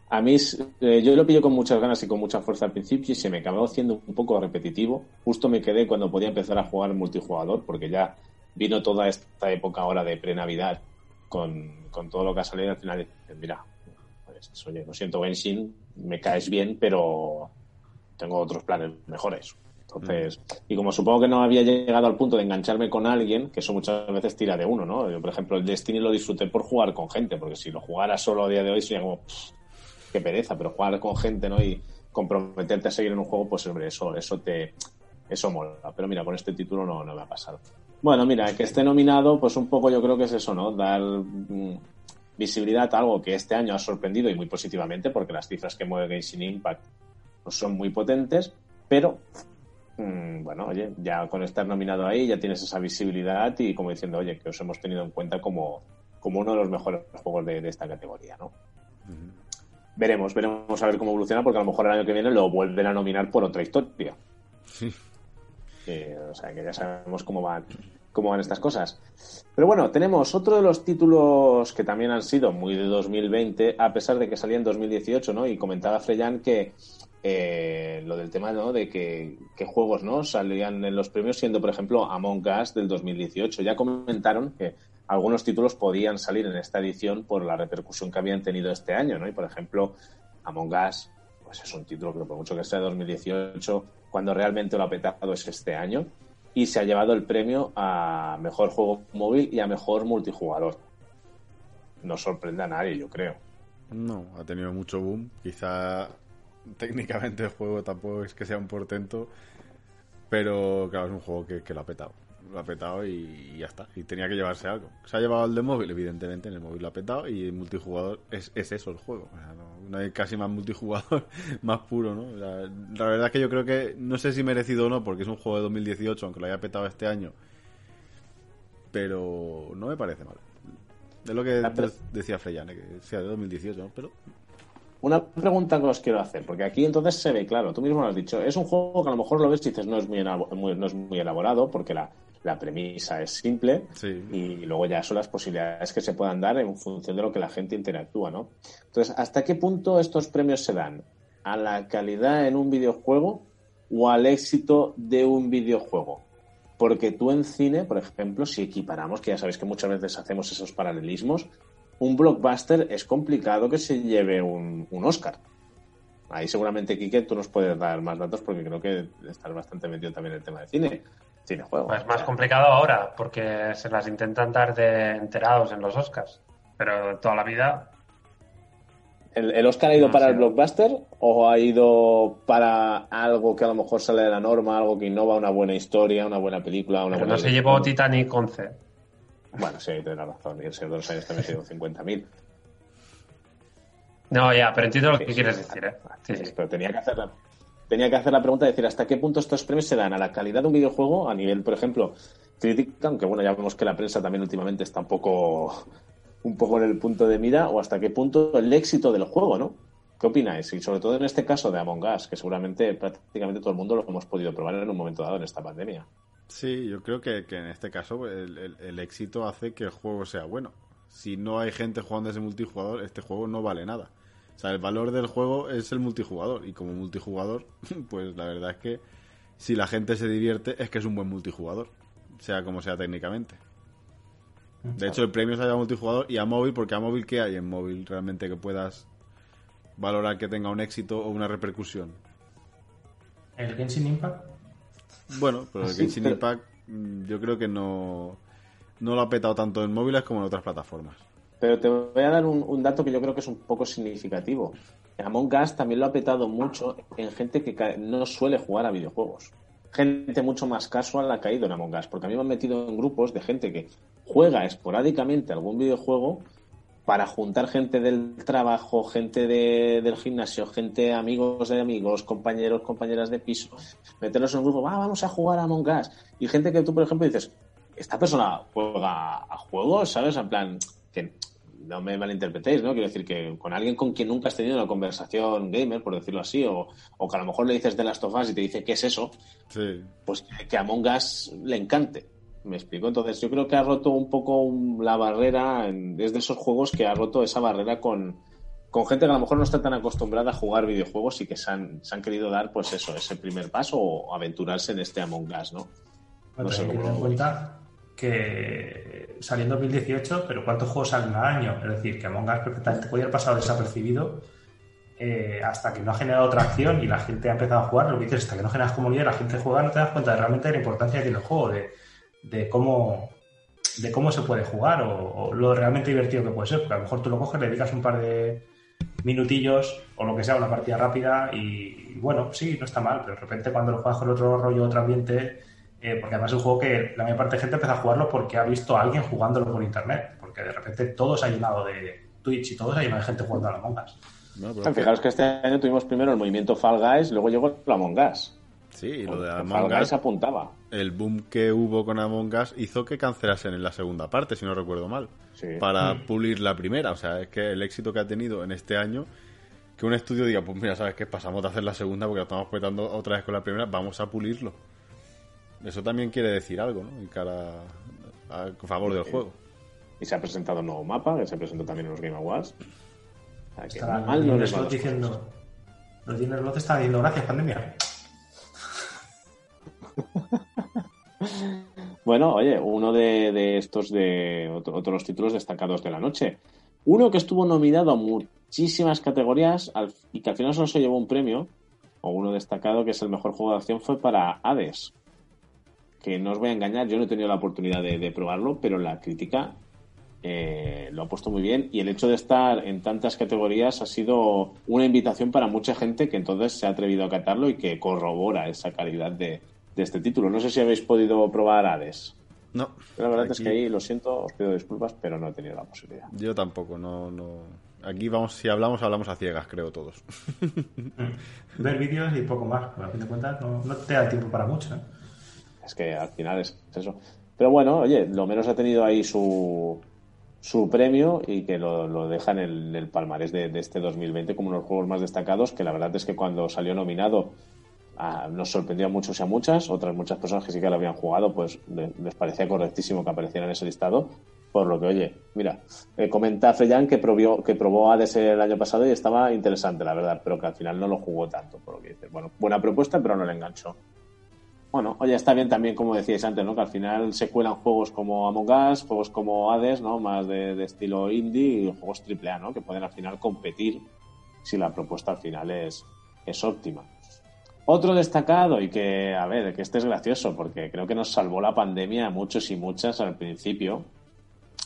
S1: A mí, eh, yo lo pillo con muchas ganas y con mucha fuerza al principio y se me acabó haciendo un poco repetitivo. Justo me quedé cuando podía empezar a jugar multijugador, porque ya vino toda esta época ahora de pre-Navidad con, con, todo lo que ha salido al final. Mira, pues, oye, lo siento, Genshin, me caes bien, pero tengo otros planes mejores. Entonces, y como supongo que no había llegado al punto de engancharme con alguien, que eso muchas veces tira de uno, ¿no? Yo, por ejemplo, el Destiny lo disfruté por jugar con gente, porque si lo jugara solo a día de hoy sería como, pff, qué pereza, pero jugar con gente, ¿no? Y comprometerte a seguir en un juego, pues hombre, eso, eso te, eso mola. Pero mira, con este título no, no me ha pasado. Bueno, mira, que esté nominado, pues un poco yo creo que es eso, ¿no? Dar mm, visibilidad a algo que este año ha sorprendido y muy positivamente, porque las cifras que mueve Genshin Impact son muy potentes, pero bueno, oye, ya con estar nominado ahí ya tienes esa visibilidad y como diciendo, oye, que os hemos tenido en cuenta como, como uno de los mejores juegos de, de esta categoría, ¿no? Uh -huh. Veremos, veremos a ver cómo evoluciona, porque a lo mejor el año que viene lo vuelven a nominar por otra historia.
S3: Sí.
S1: Eh, o sea, que ya sabemos cómo van, cómo van estas cosas. Pero bueno, tenemos otro de los títulos que también han sido muy de 2020, a pesar de que salía en 2018, ¿no? Y comentaba Freyan que eh, lo del tema, ¿no? De que, que, juegos, ¿no? Salían en los premios, siendo, por ejemplo, Among Us del 2018. Ya comentaron que algunos títulos podían salir en esta edición por la repercusión que habían tenido este año, ¿no? Y, por ejemplo, Among Us, pues es un título que por mucho que sea de 2018, cuando realmente lo ha petado es este año y se ha llevado el premio a mejor juego móvil y a mejor multijugador. No sorprende a nadie, yo creo.
S3: No, ha tenido mucho boom. Quizá técnicamente el juego tampoco es que sea un portento, pero claro, es un juego que, que lo ha petado. Lo ha petado y, y, ya está. Y tenía que llevarse algo. Se ha llevado el de móvil, evidentemente, en el móvil lo ha petado y el multijugador es, es eso el juego. O sea, no, no, hay casi más multijugador más puro, ¿no? O sea, la verdad es que yo creo que, no sé si merecido o no, porque es un juego de 2018, aunque lo haya petado este año, pero no me parece mal. Es lo que decía Freyane, que sea de 2018, ¿no? Pero
S1: una pregunta que os quiero hacer, porque aquí entonces se ve claro, tú mismo lo has dicho, es un juego que a lo mejor lo ves y dices no es muy, no es muy elaborado, porque la, la premisa es simple y luego ya son las posibilidades que se puedan dar en función de lo que la gente interactúa, ¿no? Entonces, ¿hasta qué punto estos premios se dan? ¿A la calidad en un videojuego o al éxito de un videojuego? Porque tú en cine, por ejemplo, si equiparamos, que ya sabéis que muchas veces hacemos esos paralelismos, un blockbuster es complicado que se lleve un, un Oscar. Ahí seguramente, Kike, tú nos puedes dar más datos porque creo que estás bastante metido también en el tema de cine. Es
S2: Pues más complicado ahora, porque se las intentan dar de enterados en los Oscars. Pero toda la vida.
S1: ¿El, Oscar ha ido para el blockbuster o ha ido para algo que a lo mejor sale de la norma, algo que innova una buena historia, una buena película? Una
S2: Pero
S1: no
S2: se llevó Titanic 11.
S1: Bueno, sí, tienes razón. Y el Señor de los Años también ha sido 50.000.
S2: No, ya, pero entiendo lo que quieres decir, ¿eh?
S1: Sí, sí, pero tenía que hacerla tenía que hacer la pregunta de decir hasta qué punto estos premios se dan a la calidad de un videojuego a nivel, por ejemplo, crítica, aunque bueno, ya vemos que la prensa también últimamente está un poco, un poco en el punto de mira, o hasta qué punto el éxito del juego, ¿no? ¿Qué opináis? Y sobre todo en este caso de Among Us, que seguramente prácticamente todo el mundo lo hemos podido probar en un momento dado en esta pandemia.
S3: Sí, yo creo que, en este caso el, el, éxito hace que el juego sea bueno. Si no hay gente jugando ese multijugador, este juego no vale nada. O sea, el valor del juego es el multijugador. Y como multijugador, pues la verdad es que si la gente se divierte, es que es un buen multijugador. Sea como sea técnicamente. De hecho, el premio se llama multijugador y a móvil, porque a móvil, ¿qué hay en móvil realmente que puedas valorar que tenga un éxito o una repercusión?
S4: ¿El Genshin Impact?
S3: Bueno, pero el Genshin Impact mm, yo creo que no, no lo ha petado tanto en móviles como en otras plataformas.
S1: Pero te voy a dar un, dato que yo creo que es un poco significativo. Among Us también lo ha petado mucho en gente que no suele jugar a videojuegos. Gente mucho más casual ha caído en Among Us, porque a mí me han metido en grupos de gente que juega esporádicamente algún videojuego para juntar gente del trabajo, gente del gimnasio, gente, amigos de amigos, compañeros, compañeras de piso, meterlos en un grupo, vamos a jugar a Among Us. Y gente que tú, por ejemplo, dices, esta persona juega a juegos, ¿sabes? En plan, que no me malinterpretéis, ¿no? Quiero decir que con alguien con quien nunca has tenido una conversación gamer, por decirlo así, o, que a lo mejor le dices de Last of Us y te dice qué es eso, pues que a Among Us le encante. Me explico. Entonces, yo creo que ha roto un poco la barrera, desde esos juegos que ha roto esa barrera con, con gente que a lo mejor no está tan acostumbrada a jugar videojuegos y que se han, se han querido dar, pues eso, ese primer paso o aventurarse en este Among Us, ¿no?
S4: no sé cómo... cuenta que salió en 2018, pero ¿cuántos juegos salen al año? Es decir, que Among Us perfectamente podía haber pasado desapercibido eh, hasta que no ha generado tracción y la gente ha empezado a jugar. Lo que dices, hasta que no generas comunidad la gente juega, no te das cuenta de realmente de la importancia que tiene el juego, de, cómo de cómo se puede jugar o, lo realmente divertido que puede ser. Porque a lo mejor tú lo coges, le dedicas un par de minutillos o lo que sea, una partida rápida y, y bueno, sí, no está mal, pero de repente cuando lo juegas con otro rollo, otro ambiente eh, porque además es un juego que la mayor parte de gente empieza a jugarlo porque ha visto a alguien jugándolo por internet, porque de repente todo se ha llenado de Twitch y todo se ha llenado de gente jugando a la Among Us.
S1: Fijaros que este año tuvimos primero el movimiento Fall Guys, luego llegó la Among Us.
S3: Sí, lo de Among Us
S1: apuntaba.
S3: El boom que hubo con Among Us hizo que cancelasen en la segunda parte, si no recuerdo mal, para mm. pulir la primera. O sea, es que el éxito que ha tenido en este año, que un estudio diga, pues mira, ¿sabes qué? Pasamos de hacer la segunda porque la estamos petando otra vez con la primera, vamos a pulirlo. Eso también quiere decir algo, ¿no? En cara a, favor del juego.
S1: Y se ha presentado un nuevo mapa, que se presentó también en los Game Awards.
S4: Está, mal no les diciendo, Los Diners está diciendo gracias, pandemia.
S1: Bueno, oye, uno de, estos de otros títulos destacados de la noche. Uno que estuvo nominado a muchísimas categorías y que al final solo se llevó un premio, o uno destacado que es el mejor juego de acción, fue para Hades que no os voy a engañar, yo no he tenido la oportunidad de, probarlo, pero la crítica eh, lo ha puesto muy bien y el hecho de estar en tantas categorías ha sido una invitación para mucha gente que entonces se ha atrevido a catarlo y que corrobora esa calidad de, este título. No sé si habéis podido probar Hades.
S3: No.
S1: la verdad es que ahí lo siento, os pido disculpas, pero no he tenido la posibilidad.
S3: Yo tampoco, no, no. Aquí vamos, si hablamos, hablamos a ciegas, creo todos.
S4: Ver vídeos y poco más. A fin de cuentas, no, no te da tiempo para mucho. ¿eh?
S1: Es que al final es eso. Pero bueno, oye, lo menos ha tenido ahí su, su premio y que lo, lo deja en el, palmarés de, este 2020 como uno de los juegos más destacados, que la verdad es que cuando salió nominado ah, nos sorprendió a muchos y a muchas, otras muchas personas que sí que lo habían jugado, pues les parecía correctísimo que apareciera en ese listado, por lo que, oye, mira, eh, comenta Freyan que, probó, que probó Hades el año pasado y estaba interesante, la verdad, pero que al final no lo jugó tanto, por lo que dice. Bueno, buena propuesta, pero no le enganchó. Bueno, oye, está bien también, como decíais antes, ¿no? Que al final se cuelan juegos como Among Us, juegos como Hades, ¿no? Más de, estilo indie y juegos AAA, ¿no? Que pueden al final competir si la propuesta al final es, es óptima. Otro destacado y que, a ver, que este es gracioso porque creo que nos salvó la pandemia a muchos y muchas al principio.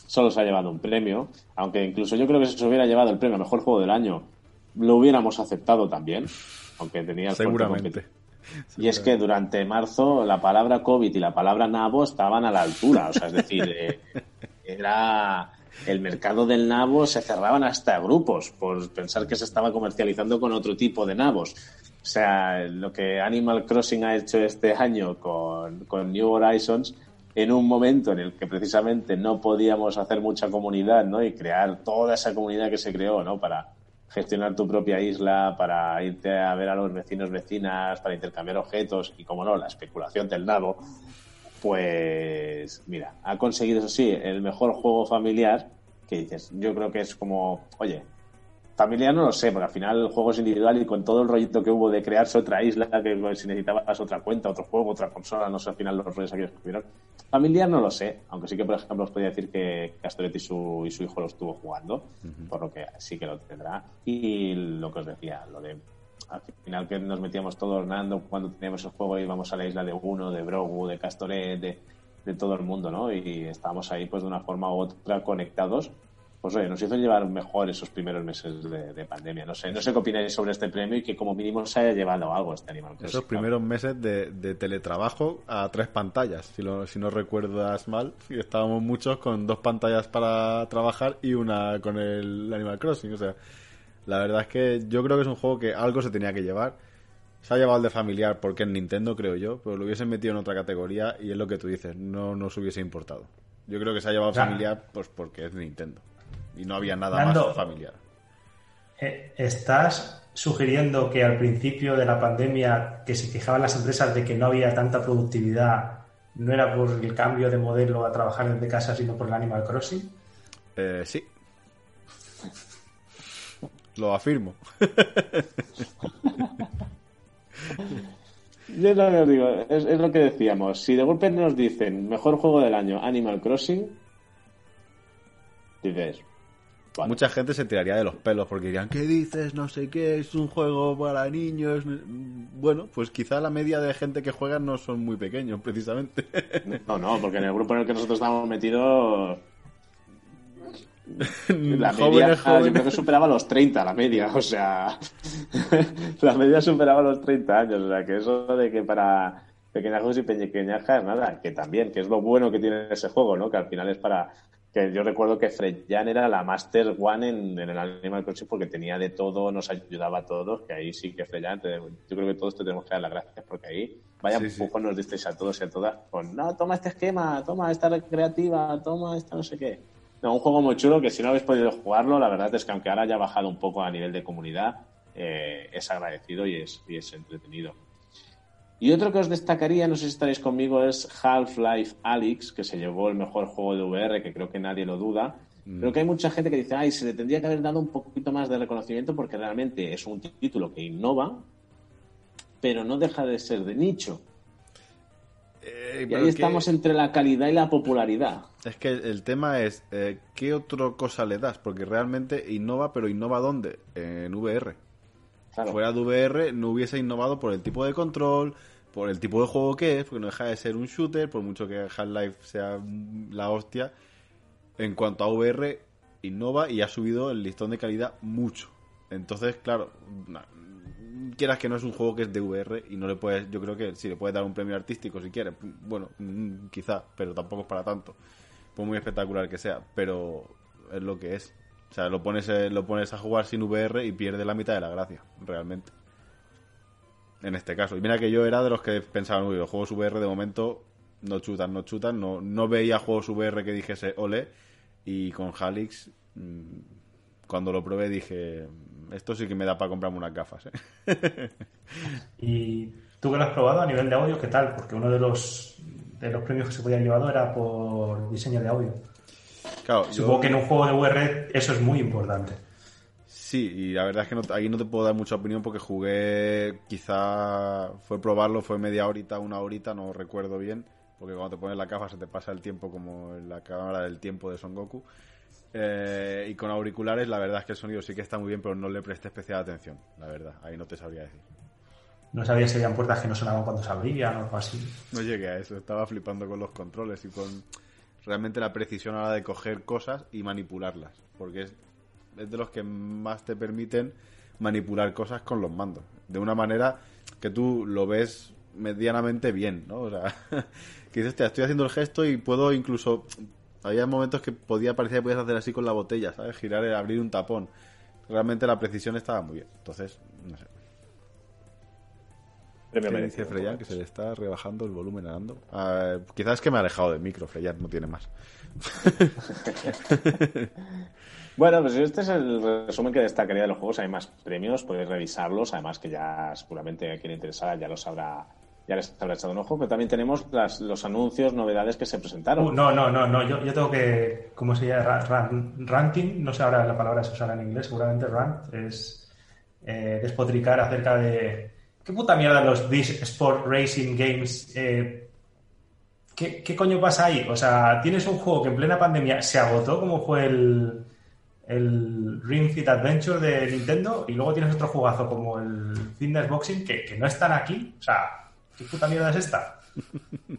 S1: Solo se ha llevado un premio, aunque incluso yo creo que si se hubiera llevado el premio a Mejor Juego del Año, lo hubiéramos aceptado también, aunque tenía
S3: Seguramente.
S1: Y es que durante marzo la palabra COVID y la palabra nabo estaban a la altura. O sea, es decir, eh, era el mercado del nabo se cerraban hasta grupos por pensar que se estaba comercializando con otro tipo de nabos. O sea, lo que Animal Crossing ha hecho este año con, New Horizons, en un momento en el que precisamente no podíamos hacer mucha comunidad, ¿no? Y crear toda esa comunidad que se creó, ¿no? Para, gestionar tu propia isla, para irte a ver a los vecinos, vecinas, para intercambiar objetos y, como no, la especulación del nabo, pues mira, ha conseguido, eso sí, el mejor juego familiar que dices, yo creo que es como, oye, familiar no lo sé, porque al final el juego es individual y con todo el rollito que hubo de crearse otra isla, que si necesitabas otra cuenta, otro juego, otra consola, no sé al final los rollos aquí que estuvieron. Familiar no lo sé, aunque sí que, por ejemplo, os podría decir que Castoretti y su, y su hijo lo estuvo jugando, por lo que sí que lo tendrá. Y lo que os decía, lo de al final que nos metíamos todos Nando cuando teníamos el juego y íbamos a la isla de uno, de Brogu, de Castoret, de, de todo el mundo, ¿no? Y estábamos ahí pues de una forma u otra conectados pues oye, nos hizo llevar mejor esos primeros meses de, pandemia. No sé, no sé qué opináis sobre este premio y que como mínimo se haya llevado algo este animal.
S3: Esos primeros meses de, teletrabajo a tres pantallas, si, si no recuerdas mal, estábamos muchos con dos pantallas para trabajar y una con el Animal Crossing. O sea, la verdad es que yo creo que es un juego que algo se tenía que llevar. Se ha llevado el de familiar porque es Nintendo, creo yo, pero lo hubiesen metido en otra categoría y es lo que tú dices, no nos hubiese importado. Yo creo que se ha llevado familiar pues porque es Nintendo y no había nada más familiar.
S4: Eh, ¿Estás sugiriendo que al principio de la pandemia que se quejaban las empresas de que no había tanta productividad no era por el cambio de modelo a trabajar desde casa, sino por el Animal Crossing?
S3: Eh, sí. Lo afirmo.
S1: es lo que digo, es, lo que decíamos. Si de golpe nos dicen mejor juego del año Animal Crossing, dices,
S3: Mucha gente se tiraría de los pelos porque dirían, ¿qué dices? No sé qué, es un juego para niños. Bueno, pues quizá la media de gente que juega no son muy pequeños, precisamente.
S1: No, no, porque en el grupo en el que nosotros estamos metidos... La media, yo creo que superaba los 30, la media, o sea, la media superaba los 30 años, o sea, que eso de que para pequeñajos y pequeñajas, nada, que también, que es lo bueno que tiene ese juego, ¿no? Que al final es para que yo recuerdo que Freyan era la Master One en, el Animal Crossing porque tenía de todo, nos ayudaba a todos, que ahí sí que Freyan, yo creo que todos te tenemos que dar las gracias porque ahí vaya un poco nos disteis a todos y a todas con, no, toma este esquema, toma esta recreativa, toma esta no sé qué. No, un juego muy chulo que si no habéis podido jugarlo, la verdad es que aunque ahora haya bajado un poco a nivel de comunidad, eh, es agradecido y es, y es entretenido. Y otro que os destacaría, no sé si estaréis conmigo, es Half-Life Alyx, que se llevó el mejor juego de VR, que creo que nadie lo duda. Mm. Pero que hay mucha gente que dice, ay, se le tendría que haber dado un poquito más de reconocimiento porque realmente es un título que innova, pero no deja de ser de nicho. Eh, y ahí estamos entre la calidad y la popularidad.
S3: Es que el tema es, eh, ¿qué otra cosa le das? Porque realmente innova, pero innova dónde? En VR. Fuera de VR no hubiese innovado por el tipo de control, por el tipo de juego que es, porque no deja de ser un shooter, por mucho que Half-Life sea la hostia. En cuanto a VR, innova y ha subido el listón de calidad mucho. Entonces, claro, quieras que no es un juego que es de VR y no le puedes, yo creo que si le puedes dar un premio artístico si quieres, bueno, mm, quizá, pero tampoco es para tanto. Por muy espectacular que sea, pero es lo que es. O sea, lo pones, eh, lo pones a jugar sin VR y pierde la mitad de la gracia, realmente en este caso. Y mira que yo era de los que pensaban, uy, los juegos VR de momento no chutan, no chutan, no, no veía juegos VR que dijese ole. Y con Halix, mm, cuando lo probé dije, esto sí que me da para comprarme unas gafas. ¿eh?
S4: ¿Y tú que lo has probado a nivel de audio, qué tal? Porque uno de los, de los premios que se podían llevado era por diseño de audio.
S3: Claro, yo-
S4: Supongo que en un juego de VR eso es muy importante.
S3: Sí, y la verdad es que no, ahí no te puedo dar mucha opinión porque jugué, quizá fue probarlo, fue media horita, una horita, no recuerdo bien, porque cuando te pones la gafa se te pasa el tiempo como en la cámara del tiempo de Son Goku. Eh, y con auriculares la verdad es que el sonido sí que está muy bien, pero no le presté especial atención, la verdad, ahí no te sabría decir.
S4: No sabía si habían puertas que no sonaban cuando se abrían o algo así.
S3: No llegué a eso, estaba flipando con los controles y con realmente la precisión a la de coger cosas y manipularlas, porque es, es de los que más te permiten manipular cosas con los mandos, de una manera que tú lo ves medianamente bien, ¿no? O sea, que dices, "Hostia, estoy haciendo el gesto y puedo incluso... Había momentos que podía parecer que podías hacer así con la botella, ¿sabes? Girar, abrir un tapón. Realmente la precisión estaba muy bien. Entonces, no sé.
S1: Premio
S3: ¿Qué
S1: merecido.
S3: dice Freyan? Que se le está rebajando el volumen a Nando. Ah, quizás es que me ha alejado del micro, Freyan, no tiene más.
S1: Bueno, pues este es el resumen que destacaría de los juegos. Hay más premios, podéis revisarlos. Además, que ya seguramente a quien le interesara ya los habrá, ya les habrá echado un ojo. Pero también tenemos las- los anuncios, novedades que se presentaron.
S4: Uh, no, no, no, no. Yo, yo tengo que. ¿Cómo se llama? Ra- ra- ranting. No sé ahora la palabra se usará en inglés. Seguramente rant es eh, despotricar acerca de. ¿Qué puta mierda los This Sport Racing Games? eh, ¿qué, ¿Qué coño pasa ahí? O sea, tienes un juego que en plena pandemia se agotó, como fue el. El Ring Fit Adventure de Nintendo, y luego tienes otro jugazo como el Fitness Boxing que, no están aquí. O sea, ¿qué puta mierda es esta?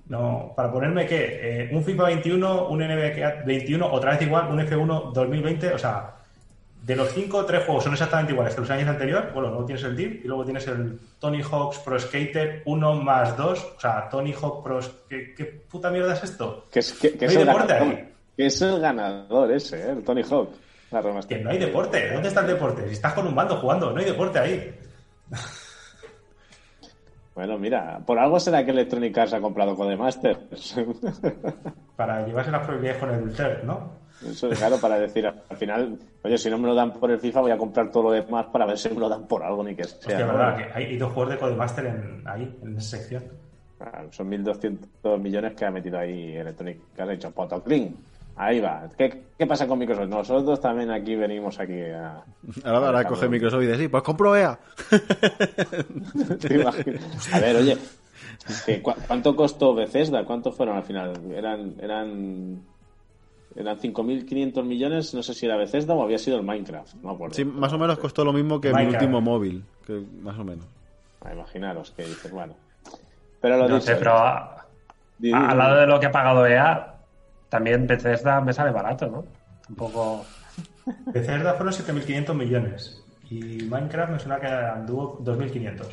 S4: No, para ponerme que un FIFA 21, un NBA 21, otra vez igual, un F1 2020, o sea, de los cinco, tres juegos son exactamente iguales que los años anteriores. Bueno, luego tienes el DIV y luego tienes el Tony Hawk's Pro Skater 1 más 2. O sea, Tony Hawk Pro. ¿Qué, qué puta mierda es esto?
S1: Que es, que, que
S4: No
S1: es el
S4: deporte
S1: ganador. Que es el ganador ese, ¿eh? el Tony Hawk. La
S4: Que no hay deporte. ¿Dónde está el deporte? Si estás con un bando jugando, no hay deporte ahí.
S1: Bueno, mira, por algo será que Electronic Arts ha comprado Codemasters.
S4: Para llevarse las probabilidades con el third, ¿no?
S1: Eso es claro para decir al final, oye, si no me lo dan por el FIFA, voy a comprar todo lo demás para ver si me lo dan por algo ni que sea.
S4: Hostia,
S1: ¿no?
S4: verdad, que hay dos juegos de Codemaster en, ahí, en esa sección.
S1: Ah, Son 1.200 millones que ha metido ahí Electronic Arts. Ha dicho, Potoclin. Ahí va. ¿Qué, ¿Qué pasa con Microsoft? Nosotros también aquí venimos aquí a...
S3: Ahora, ahora coge Microsoft y dice, sí, pues compro EA.
S1: A ver, oye, que cu- ¿cuánto costó Bethesda? ¿Cuánto fueron al final? Eran eran eran 5.500 millones, no sé si era Bethesda o había sido el Minecraft, no me acuerdo.
S3: Sí, más o menos costó lo mismo que mi último móvil. Que más o menos.
S1: Ah, imaginaros que dices, bueno. Pero lo
S2: No
S1: dicho,
S2: sé, pero a- a- al lado de lo que ha pagado EA, también Bethesda me sale barato, ¿no? Un poco...
S4: Bethesda fueron 7.500 millones. Y Minecraft me suena que anduvo 2.500.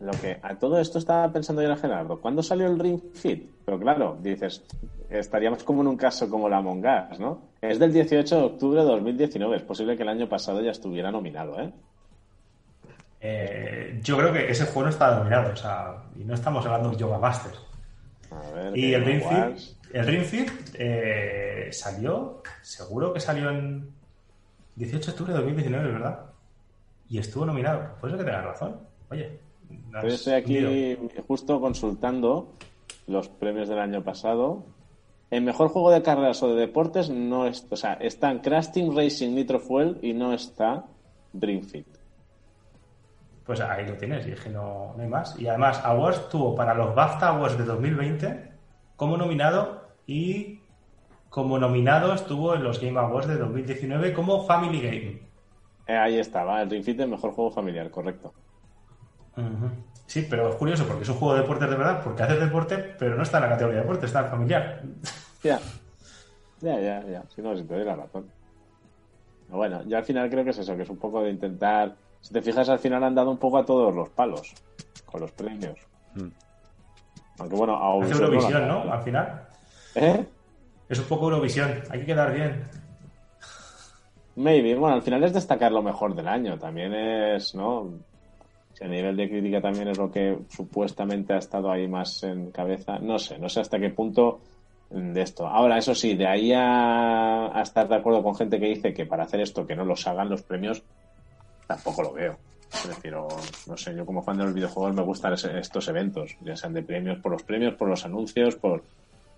S1: Lo que a todo esto estaba pensando yo, Gerardo, ¿cuándo salió el Ring Fit? Pero claro, dices, estaríamos como en un caso como la Among Us, ¿no? Es del 18 de octubre de 2019, es posible que el año pasado ya estuviera nominado, ¿eh?
S4: Eh, yo creo que ese juego no está dominado, o sea, y no estamos hablando de Yoga Masters.
S1: A ver,
S4: Y el Ring Fit, el Ring Fit eh, salió, seguro que salió en 18 de octubre de 2019, ¿verdad? Y estuvo nominado. Puede ser que tengas razón. Oye,
S1: Yo estoy aquí justo consultando los premios del año pasado. En mejor juego de carreras o de deportes no es, o sea, están Crash Team Racing Nitro Fuel y no está Dream Fit.
S4: Pues ahí lo tienes, y es que no, no hay más. Y además, Awards tuvo para los BAFTA Awards de 2020 como nominado y como nominado estuvo en los Game Awards de 2019 como Family Game.
S1: Eh, ahí estaba, el Ring Fit es mejor juego familiar, correcto.
S4: Sí, pero es curioso porque es un juego de deportes de verdad, porque haces deporte, pero no está en la categoría de deporte, está en familiar.
S1: Ya, ya, ya, ya. Si no, si te doy la razón. Pero bueno, yo al final creo que es eso, que es un poco de intentar. Si te fijas, al final han dado un poco a todos los palos con los premios.
S3: Mm.
S1: Aunque bueno, a no han
S4: Eurovisión,
S1: dado.
S4: ¿no? Al final.
S1: ¿Eh?
S4: Es un poco Eurovisión, hay que quedar bien.
S1: Maybe. Bueno, al final es destacar lo mejor del año. También es, ¿no? Si a nivel de crítica también es lo que supuestamente ha estado ahí más en cabeza. No sé, no sé hasta qué punto de esto. Ahora, eso sí, de ahí a, estar de acuerdo con gente que dice que para hacer esto, que no los hagan los premios, tampoco lo veo. Es decir, o, no sé, yo como fan de los videojuegos me gustan estos eventos, ya sean de premios, por los premios, por los anuncios, por,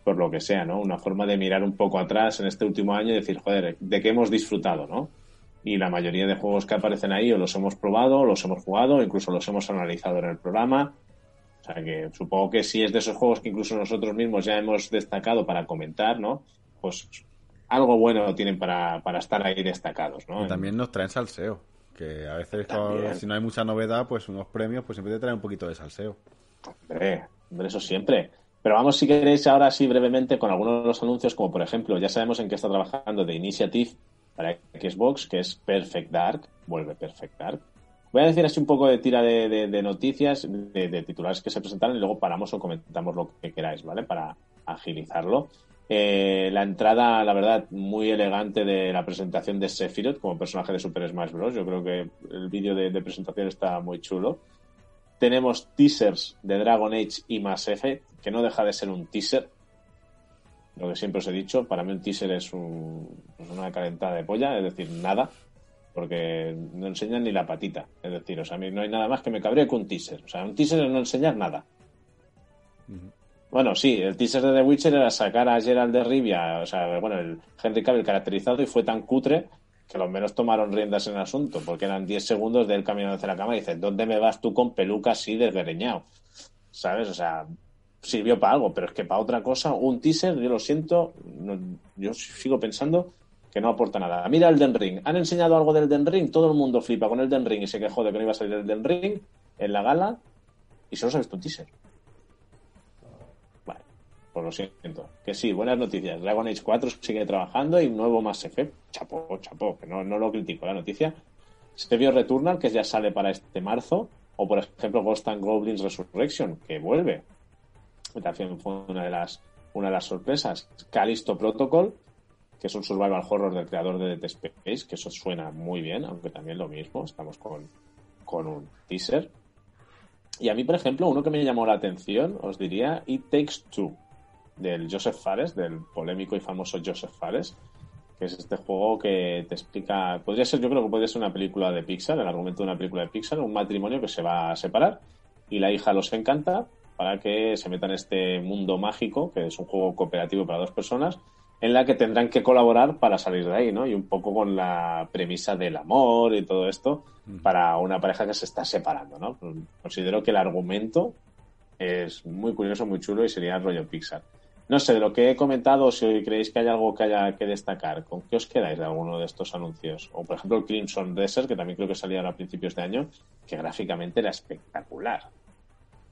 S1: por lo que sea, ¿no? Una forma de mirar un poco atrás en este último año y decir, joder, ¿de qué hemos disfrutado, no? Y la mayoría de juegos que aparecen ahí o los hemos probado, o los hemos jugado, incluso los hemos analizado en el programa. O sea que supongo que si es de esos juegos que incluso nosotros mismos ya hemos destacado para comentar, ¿no? Pues algo bueno tienen para, para estar ahí destacados, ¿no?
S3: Y también nos traen salseo. Que a veces,
S1: También.
S3: si no hay mucha novedad, pues unos premios, pues siempre te traen un poquito de salseo.
S1: Hombre, hombre, eso siempre. Pero vamos, si queréis, ahora sí brevemente con algunos de los anuncios, como por ejemplo, ya sabemos en qué está trabajando The Initiative para Xbox, que es Perfect Dark, vuelve Perfect Dark. Voy a decir así un poco de tira de, noticias, de, titulares que se presentaron y luego paramos o comentamos lo que queráis, ¿vale? Para agilizarlo. Eh, la entrada, la verdad, muy elegante de la presentación de Sephiroth como personaje de Super Smash Bros. Yo creo que el vídeo de, presentación está muy chulo. Tenemos teasers de Dragon Age y Mass Effect, que no deja de ser un teaser. Lo que siempre os he dicho, para mí un teaser es un- pues una calentada de polla, es decir, nada, porque no enseñan ni la patita. Es decir, o sea, a mí no hay nada más que me cabree que un teaser. O sea, un teaser es no enseñar nada. Bueno, sí, el teaser de The Witcher era sacar a Gerald de Rivia, o sea, bueno, el Henry Cavill caracterizado y fue tan cutre que los menos tomaron riendas en el asunto, porque eran 10 segundos de él caminando hacia la cámara y dice, ¿dónde me vas tú con peluca así desgreñado? ¿Sabes? O sea, sirvió para algo, pero es que para otra cosa, un teaser, yo lo siento, yo sigo pensando que no aporta nada. Mira el Den Ring. ¿Han enseñado algo del Den Ring? Todo el mundo flipa con el Den Ring y se quejó de que no iba a salir el Den Ring en la gala y solo se ha visto un teaser. Vale, pues lo siento. Que sí, buenas noticias. Dragon Age 4 sigue trabajando y nuevo Mass Effect. Chapó, chapó, que no, no lo critico la noticia. Se vio Returnal, que ya sale para este marzo. O, por ejemplo, Ghost and Goblins Resurrection, que vuelve. También fue una de las, una de las sorpresas. Callisto Protocol, que es un survival horror del creador de Dead Space, que eso suena muy bien, aunque también lo mismo. Estamos con, con un teaser. Y a mí, por ejemplo, uno que me llamó la atención, os diría It Takes Two, del Joseph Fares, del polémico y famoso Joseph Fares, que es este juego que te explica, podría ser, yo creo que podría ser una película de Pixar, el argumento de una película de Pixar, un matrimonio que se va a separar y la hija los encanta para que se metan en este mundo mágico, que es un juego cooperativo para dos personas, en la que tendrán que colaborar para salir de ahí, ¿no? Y un poco con la premisa del amor y todo esto para una pareja que se está separando, ¿no? Considero que el argumento es muy curioso, muy chulo y sería rollo Pixar. No sé, de lo que he comentado, si creéis que hay algo que haya que destacar, ¿con qué os quedáis de alguno de estos anuncios? O, por ejemplo, el Crimson Desert, que también creo que salía ahora a principios de año, que gráficamente era espectacular.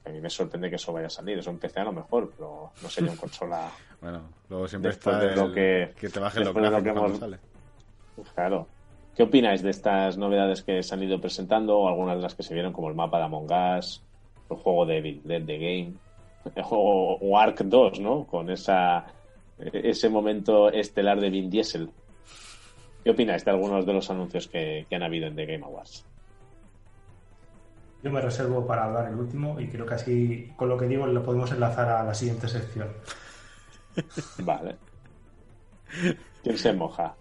S1: A mí me sorprende que eso vaya a salir. Eso en PC a lo mejor, pero no yo en consola.
S3: Bueno, luego siempre
S1: Después
S3: está
S1: de lo
S3: el-
S1: que-
S3: te
S1: de lo que hemos-
S3: sale.
S1: Claro. ¿Qué opináis de estas novedades que se han ido presentando o algunas de las que se vieron, como el mapa de Among Us, el juego de Evil Dead The Game, o, o Ark 2, ¿no? Con esa ese momento estelar de Vin Diesel. ¿Qué opináis de algunos de los anuncios que, que han habido en The Game Awards?
S4: Yo me reservo para hablar el último y creo que así, con lo que digo, lo podemos enlazar a la siguiente sección.
S1: Vale. ¿Quién se moja?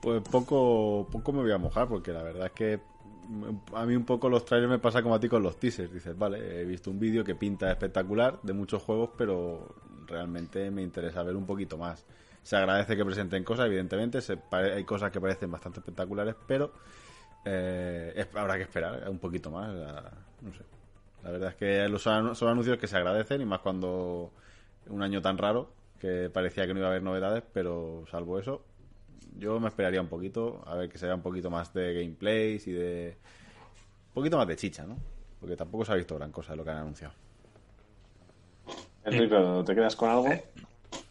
S3: Pues poco, poco me voy a mojar, porque la verdad es que a mí un poco los trailers me pasa como a ti con los teasers. Dices, vale, he visto un vídeo que pinta espectacular de muchos juegos, pero realmente me interesa ver un poquito más. Se agradece que presenten cosas, evidentemente, se hay cosas que parecen bastante espectaculares, pero eh, es- habrá que esperar un poquito más. la- no sé. La verdad es que los son, son anuncios que se agradecen, y más cuando un año tan raro que parecía que no iba a haber novedades, pero salvo eso, yo me esperaría un poquito, a ver que se vea un poquito más de gameplays y de. Un poquito más de chicha, ¿no? Porque tampoco se ha visto gran cosa de lo que han anunciado.
S1: Enrique, ¿te quedas con algo?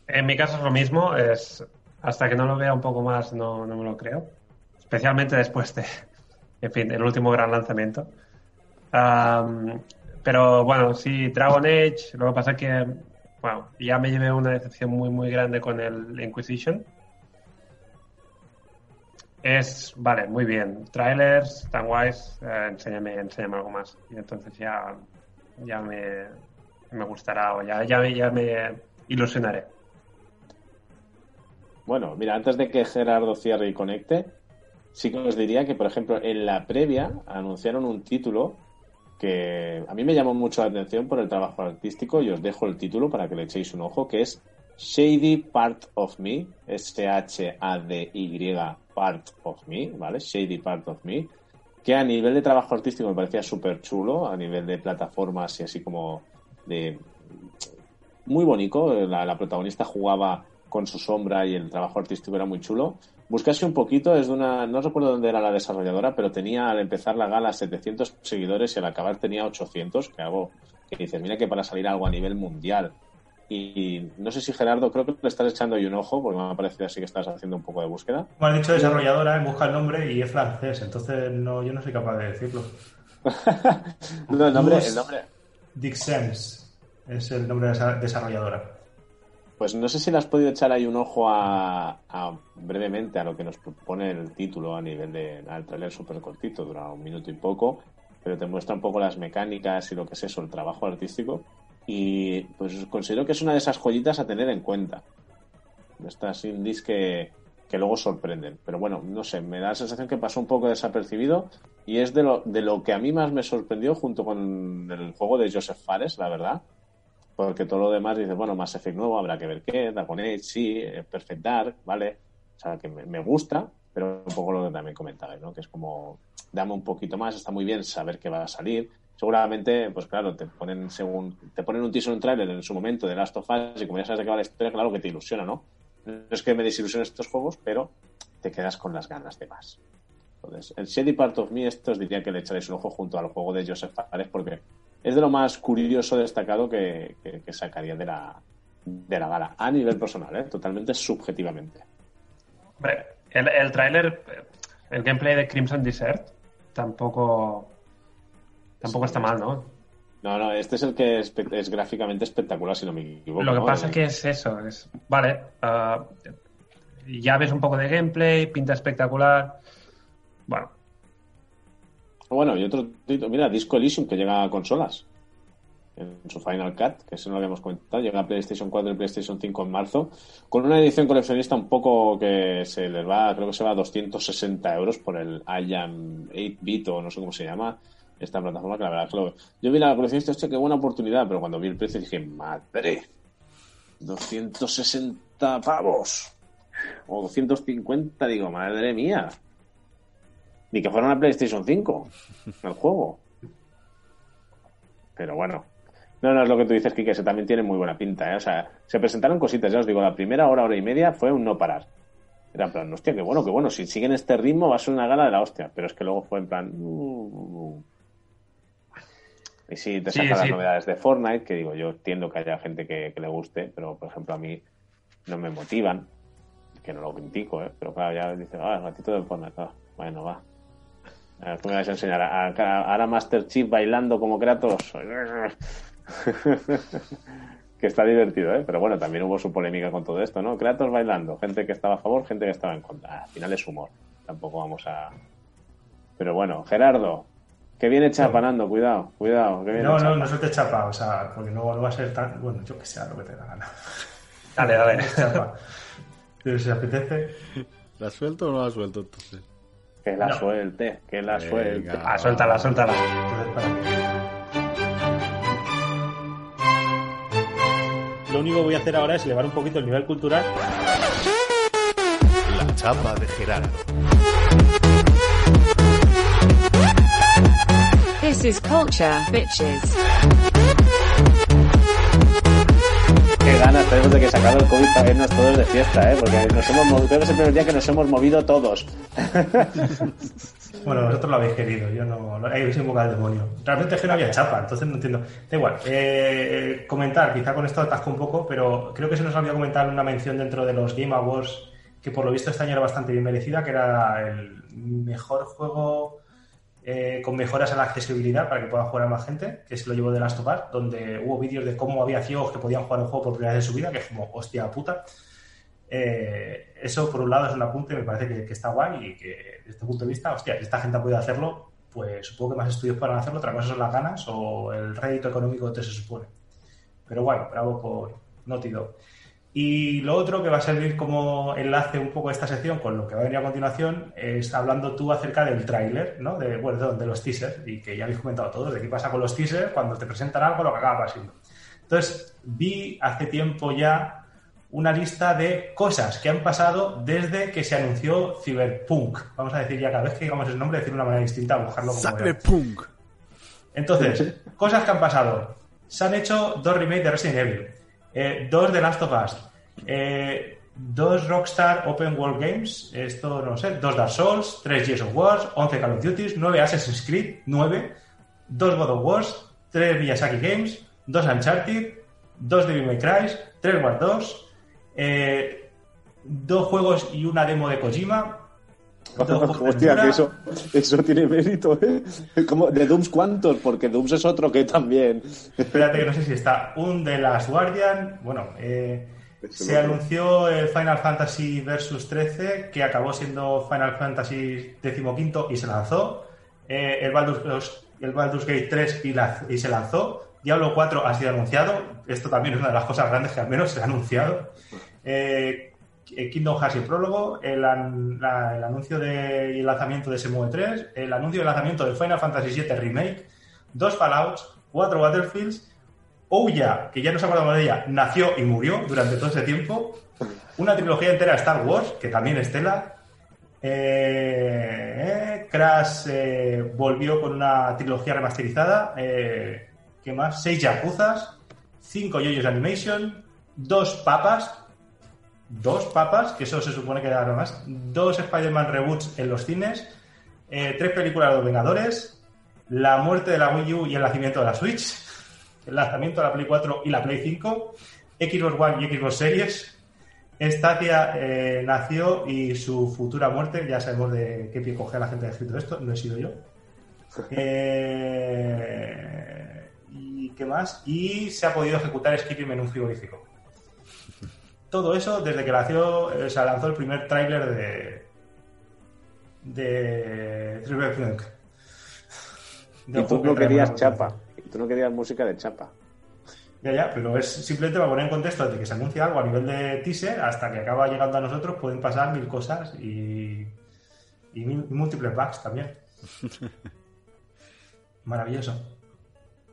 S2: En mi caso es lo mismo, es hasta que no lo vea un poco más no, no me lo creo. Especialmente después de, en fin, el último gran lanzamiento. Am, pero bueno, sí, Dragon Age, lo que pasa es que, bueno, ya me llevé una decepción muy, muy grande con el Inquisition. Es, vale, muy bien. Trailers, tan guays, eh, enséñame, enséñame algo más. Y entonces ya, ya me, me gustará o ya, ya me ilusionaré.
S1: Bueno, mira, antes de que Gerardo cierre y conecte, sí que os diría que, por ejemplo, en la previa anunciaron un título que a mí me llamó mucho la atención por el trabajo artístico y os dejo el título para que le echéis un ojo, que es Shady Part of Me, S-H-A-D-Y Part of Me, ¿vale? Shady Part of Me, que a nivel de trabajo artístico me parecía súper chulo, a nivel de plataformas y así como de... Muy bonito, la, la protagonista jugaba con su sombra y el trabajo artístico era muy chulo. Buscase un poquito, es de una, no recuerdo dónde era la desarrolladora, pero tenía al empezar la gala 700 seguidores y al acabar tenía 800, que hago, que dices, mira que para salir algo a nivel mundial. Y no sé si Gerardo, creo que le estás echando ahí un ojo, porque me ha parecido así que estás haciendo un poco de búsqueda.
S4: Como has dicho desarrolladora, busca el nombre y es francés, entonces no, yo no soy capaz de decirlo.
S1: no, el nombre, el nombre.
S4: Dixens es el nombre de esa desarrolladora.
S1: Pues no sé si le has podido echar ahí un ojo a, brevemente a lo que nos propone el título a nivel de al trailer súper cortito, dura un minuto y poco, pero te muestra un poco las mecánicas y lo que es eso, el trabajo artístico. Y pues considero que es una de esas joyitas a tener en cuenta. Estas indies que, que luego sorprenden. Pero bueno, no sé, me da la sensación que pasó un poco desapercibido y es de lo, de lo que a mí más me sorprendió junto con el juego de Joseph Fares, la verdad. Porque todo lo demás dice, bueno, Mass Effect nuevo, habrá que ver qué, Dragon Age, sí, eh, Perfect Dark, ¿vale? O sea, que me, gusta, pero un poco lo que también comentabais, ¿no? Que es como, dame un poquito más, está muy bien saber qué va a salir. Seguramente, pues claro, te ponen según te ponen un teaser un trailer en su momento de Last of Us y como ya sabes de qué va la historia, claro que te ilusiona, ¿no? No es que me desilusionen estos juegos, pero te quedas con las ganas de más. Entonces, el Shady Part of Me, esto os diría que le echaréis un ojo junto al juego de Joseph Fares porque es de lo más curioso destacado que, que, que sacaría de la, de la gala, a nivel personal, ¿eh? totalmente subjetivamente.
S2: Hombre, el, el tráiler, el gameplay de Crimson Desert, tampoco tampoco está mal, ¿no?
S1: No, no, este es el que es, es gráficamente espectacular, si no me equivoco.
S2: Lo que
S1: ¿no?
S2: pasa
S1: El-
S2: que es eso, es, vale, ah, ya ves un poco de gameplay, pinta espectacular, Bueno,
S1: y otro título, mira, Disco Elysium, que llega a consolas. En su Final Cut, que eso no lo habíamos comentado, llega a PlayStation 4 y PlayStation 5 en marzo, con una edición coleccionista un poco que se les va, creo que se va a 260 euros por el IAM 8-bit o no sé cómo se llama, esta plataforma que la verdad que Yo vi la coleccionista, hostia, qué buena oportunidad, pero cuando vi el precio dije, madre, 260 pavos. O 250, digo, madre mía. Ni que fuera una PlayStation 5 el juego. Pero bueno. No, no es lo que tú dices, Kike, se también tiene muy buena pinta, ¿eh? O sea, se presentaron cositas, ya os digo, la primera hora, hora y media fue un no parar. Era en plan, hostia, qué bueno, qué bueno, si siguen este ritmo va a ser una gala de la hostia. Pero es que luego fue en plan... uh, y sí, te
S2: Sí,
S1: sacan las
S2: sí.
S1: novedades de Fortnite, que digo, yo entiendo que haya gente que, que le guste, pero por ejemplo a mí no me motivan, que no lo critico, ¿eh? pero claro, ya dices, ah, el ratito del Fortnite, ah, bueno, va. Tú me vas a enseñar a, a- ahora Master Chief bailando como Kratos. que está divertido, ¿eh? Pero bueno, también hubo su polémica con todo esto, ¿no? Kratos bailando, gente que estaba a favor, gente que estaba en contra. Al final es humor, tampoco vamos a... Pero bueno, Gerardo, que viene chapanando, cuidado, cuidado, que viene
S4: No, no,
S1: chapa-
S4: no se te chapa, o sea, porque no, no va a ser tan. Bueno, yo que sea lo que te da gana.
S2: dale, dale.
S4: Chapa. Pero si apetece.
S3: ¿La suelto o no la suelto entonces?
S1: Que la
S4: No.
S1: suelte, que la
S3: Venga.
S1: suelte.
S2: Ah, suéltala, suéltala.
S4: Entonces, para qué. Lo único que voy a hacer ahora es elevar un poquito el nivel cultural.
S5: La chapa de Gerardo.
S6: This is culture, bitches.
S1: Qué ganas tenemos de que se el COVID para irnos todos de fiesta, ¿eh? Porque nos hemos creo que es el primer día que nos hemos movido todos.
S4: Bueno, vosotros lo habéis querido, yo no. no habéis invocado al demonio. Realmente es que no había chapa, entonces no entiendo. Da igual. Eh, comentar, quizá con esto atasco un poco, pero creo que se nos había comentado una mención dentro de los Game Awards que por lo visto este año era bastante bien merecida, que era el mejor juego eh, con mejoras a la accesibilidad para que pueda jugar a más gente, que se lo llevó de Last of Us, donde hubo vídeos de cómo había ciegos que podían jugar un juego por primera vez en su vida, que es como, hostia puta. Eh, eso, por un lado, es un apunte, me parece que, está guay y que, desde este punto de vista, hostia, si esta gente ha podido hacerlo, pues supongo que más estudios podrán hacerlo, otra cosa son las ganas o el rédito económico que se supone. Pero guay, bravo por Dog. Y lo otro que va a servir como enlace un poco a esta sección con lo que va a venir a continuación es hablando tú acerca del tráiler, ¿no? De, bueno, de los teasers, y que ya habéis comentado todos, de qué pasa con los teasers cuando te presentan algo, lo que acaba pasando. Entonces, vi hace tiempo ya una lista de cosas que han pasado desde que se anunció Cyberpunk. Vamos a decir ya cada vez que digamos el nombre, decir de una manera distinta, buscarlo como.
S3: Cyberpunk.
S4: Entonces, cosas que han pasado. Se han hecho dos remakes de Resident Evil, eh, dos de Last of Us, eh, dos Rockstar Open World Games, esto no sé, dos Dark Souls, tres Gears of War, 11 Call of Duty, nueve Assassin's Creed, nueve, dos God of Wars, tres Miyazaki Games, dos Uncharted, dos Devil May Cry, tres War 2, eh, dos juegos y una demo de Kojima,
S1: Hostia, que eso, eso tiene mérito, ¿eh? Como, ¿De Dooms cuántos? Porque Dooms es otro que también.
S4: Espérate que no sé si está un de las Guardian. Bueno, eh, se anunció el Final Fantasy Versus 13, que acabó siendo Final Fantasy XV y se lanzó. Eh, el, Baldur's, el Baldur's Gate 3 y, la- y se lanzó. Diablo 4 ha sido anunciado. Esto también es una de las cosas grandes que al menos se ha anunciado. Eh, Kingdom Hearts y prólogo, el, anuncio de, y el lanzamiento de SMUE 3, el anuncio y lanzamiento del Final Fantasy VII Remake, dos Fallouts, cuatro Battlefields, Ouya, que ya nos acordamos de ella, nació y murió durante todo ese tiempo, una trilogía entera de Star Wars, que también es tela, eh, Crash eh, volvió con una trilogía remasterizada, eh, ¿qué más? Seis Yakuzas, cinco Yoyos Animation, dos Papas, dos papas, que eso se supone que era más, dos Spider-Man reboots en los cines, eh, tres películas de los Vengadores, la muerte de la Wii U y el nacimiento de la Switch, el lanzamiento de la Play 4 y la Play 5, Xbox One y Xbox Series, Stadia eh, nació y su futura muerte, ya sabemos de qué pie coge la gente que ha escrito esto, no he sido yo. Eh, ¿Y qué más? Y se ha podido ejecutar Skyrim en un frigorífico todo eso desde que nació, eh, se lanzó el primer tráiler de de Cyberpunk.
S1: Y tú no querías chapa. Y tú no querías música de chapa.
S4: Ya, ya, pero es simplemente para poner en contexto de que se anuncia algo a nivel de teaser hasta que acaba llegando a nosotros pueden pasar mil cosas y, y mil- y múltiples bugs también. Maravilloso.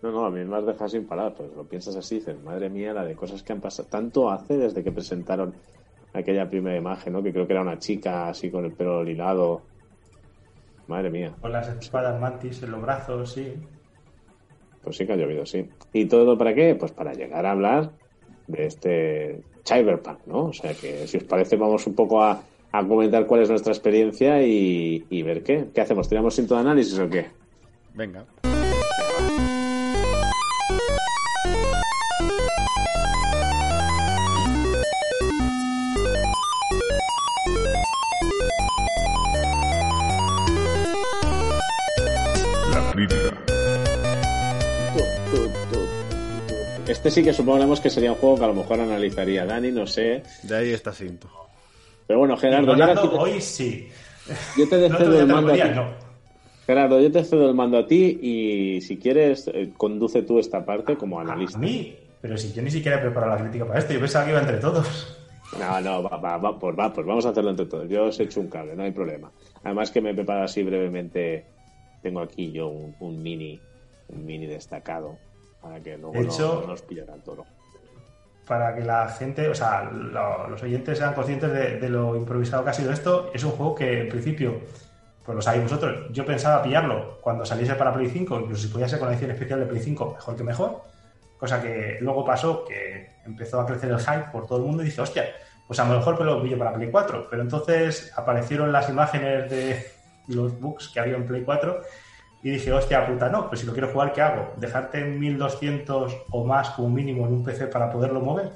S1: No, no, a mí me has dejado sin parar. Pues lo piensas así, dices, madre mía, la de cosas que han pasado. Tanto hace desde que presentaron aquella primera imagen, ¿no? Que creo que era una chica así con el pelo lilado. Madre mía.
S4: Con las espadas mantis en los brazos, sí.
S1: Pues sí que ha llovido, sí. ¿Y todo para qué? Pues para llegar a hablar de este Cyberpunk, ¿no? O sea que, si os parece, vamos un poco a, a comentar cuál es nuestra experiencia y, y ver qué. ¿Qué hacemos? ¿Tiramos cinto de análisis o qué?
S3: Venga.
S1: Este sí que supongamos que sería un juego que a lo mejor analizaría Dani, no sé.
S3: De ahí está Sinto.
S1: Pero bueno, Gerardo, aquí-
S4: hoy sí.
S1: yo te
S4: El otro
S1: cedo el mando a
S4: ponía,
S1: ti.
S4: no.
S1: Gerardo, yo te cedo el mando a ti y si quieres, eh, conduce tú esta parte como
S4: A
S1: analista.
S4: mí, pero si yo ni siquiera he preparado la crítica para esto, yo pensaba que iba entre todos.
S1: No, no, va, va, va, pues va, pues vamos a hacerlo entre todos. Yo os echo un cable, no hay problema. Además que me he preparado así brevemente, tengo aquí yo un, un mini, un mini destacado para que luego
S4: De hecho-
S1: no, nos pillara el toro.
S4: para que la gente, o sea, lo- los oyentes sean conscientes de, de lo improvisado que ha sido esto. Es un juego que en principio, pues lo sabéis vosotros, yo pensaba pillarlo cuando saliese para Play 5, incluso si podía ser con la edición especial de Play 5, mejor que mejor. Cosa que luego pasó que empezó a crecer el hype por todo el mundo y dije, hostia, pues a lo mejor me lo pillo para Play 4. Pero entonces aparecieron las imágenes de los bugs que había en Play 4 y dije, hostia puta, no, pues si lo quiero jugar, ¿qué hago? ¿Dejarte en 1200 o más como mínimo en un PC para poderlo mover?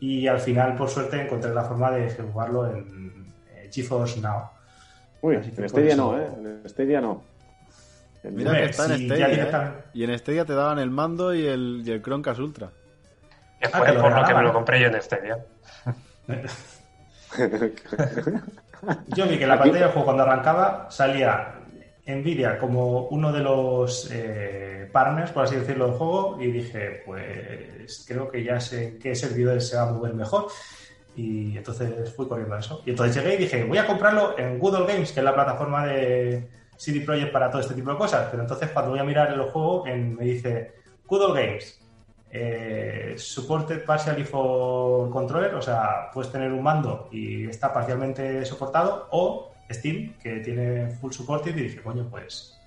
S4: Y al final, por suerte, encontré la forma de jugarlo en eh, GeForce Now.
S1: Uy,
S4: Así que
S1: en Stadia
S4: eso-
S1: no, ¿eh? En Stadia no. En-
S3: Mira
S4: Hombre,
S3: que está en ¿eh?
S4: directamente-
S3: Y en Stadia te daban el mando y el, y el Chromecast Ultra.
S2: Que
S4: Ah,
S2: fue
S4: que lo
S2: por lo que me lo compré yo en Stadia.
S4: Yo vi que en la pantalla del juego cuando arrancaba salía Nvidia como uno de los eh, partners, por así decirlo, del juego y dije, pues creo que ya sé qué servidores se va a mover mejor. Y entonces fui corriendo a eso. Y entonces llegué y dije, voy a comprarlo en Google Games, que es la plataforma de CD Projekt para todo este tipo de cosas. Pero entonces cuando voy a mirar el juego, me dice Google Games, eh, supported partially for controller, o sea, puedes tener un mando y está parcialmente soportado, o Steam, que tiene full supported, y dije, coño, pues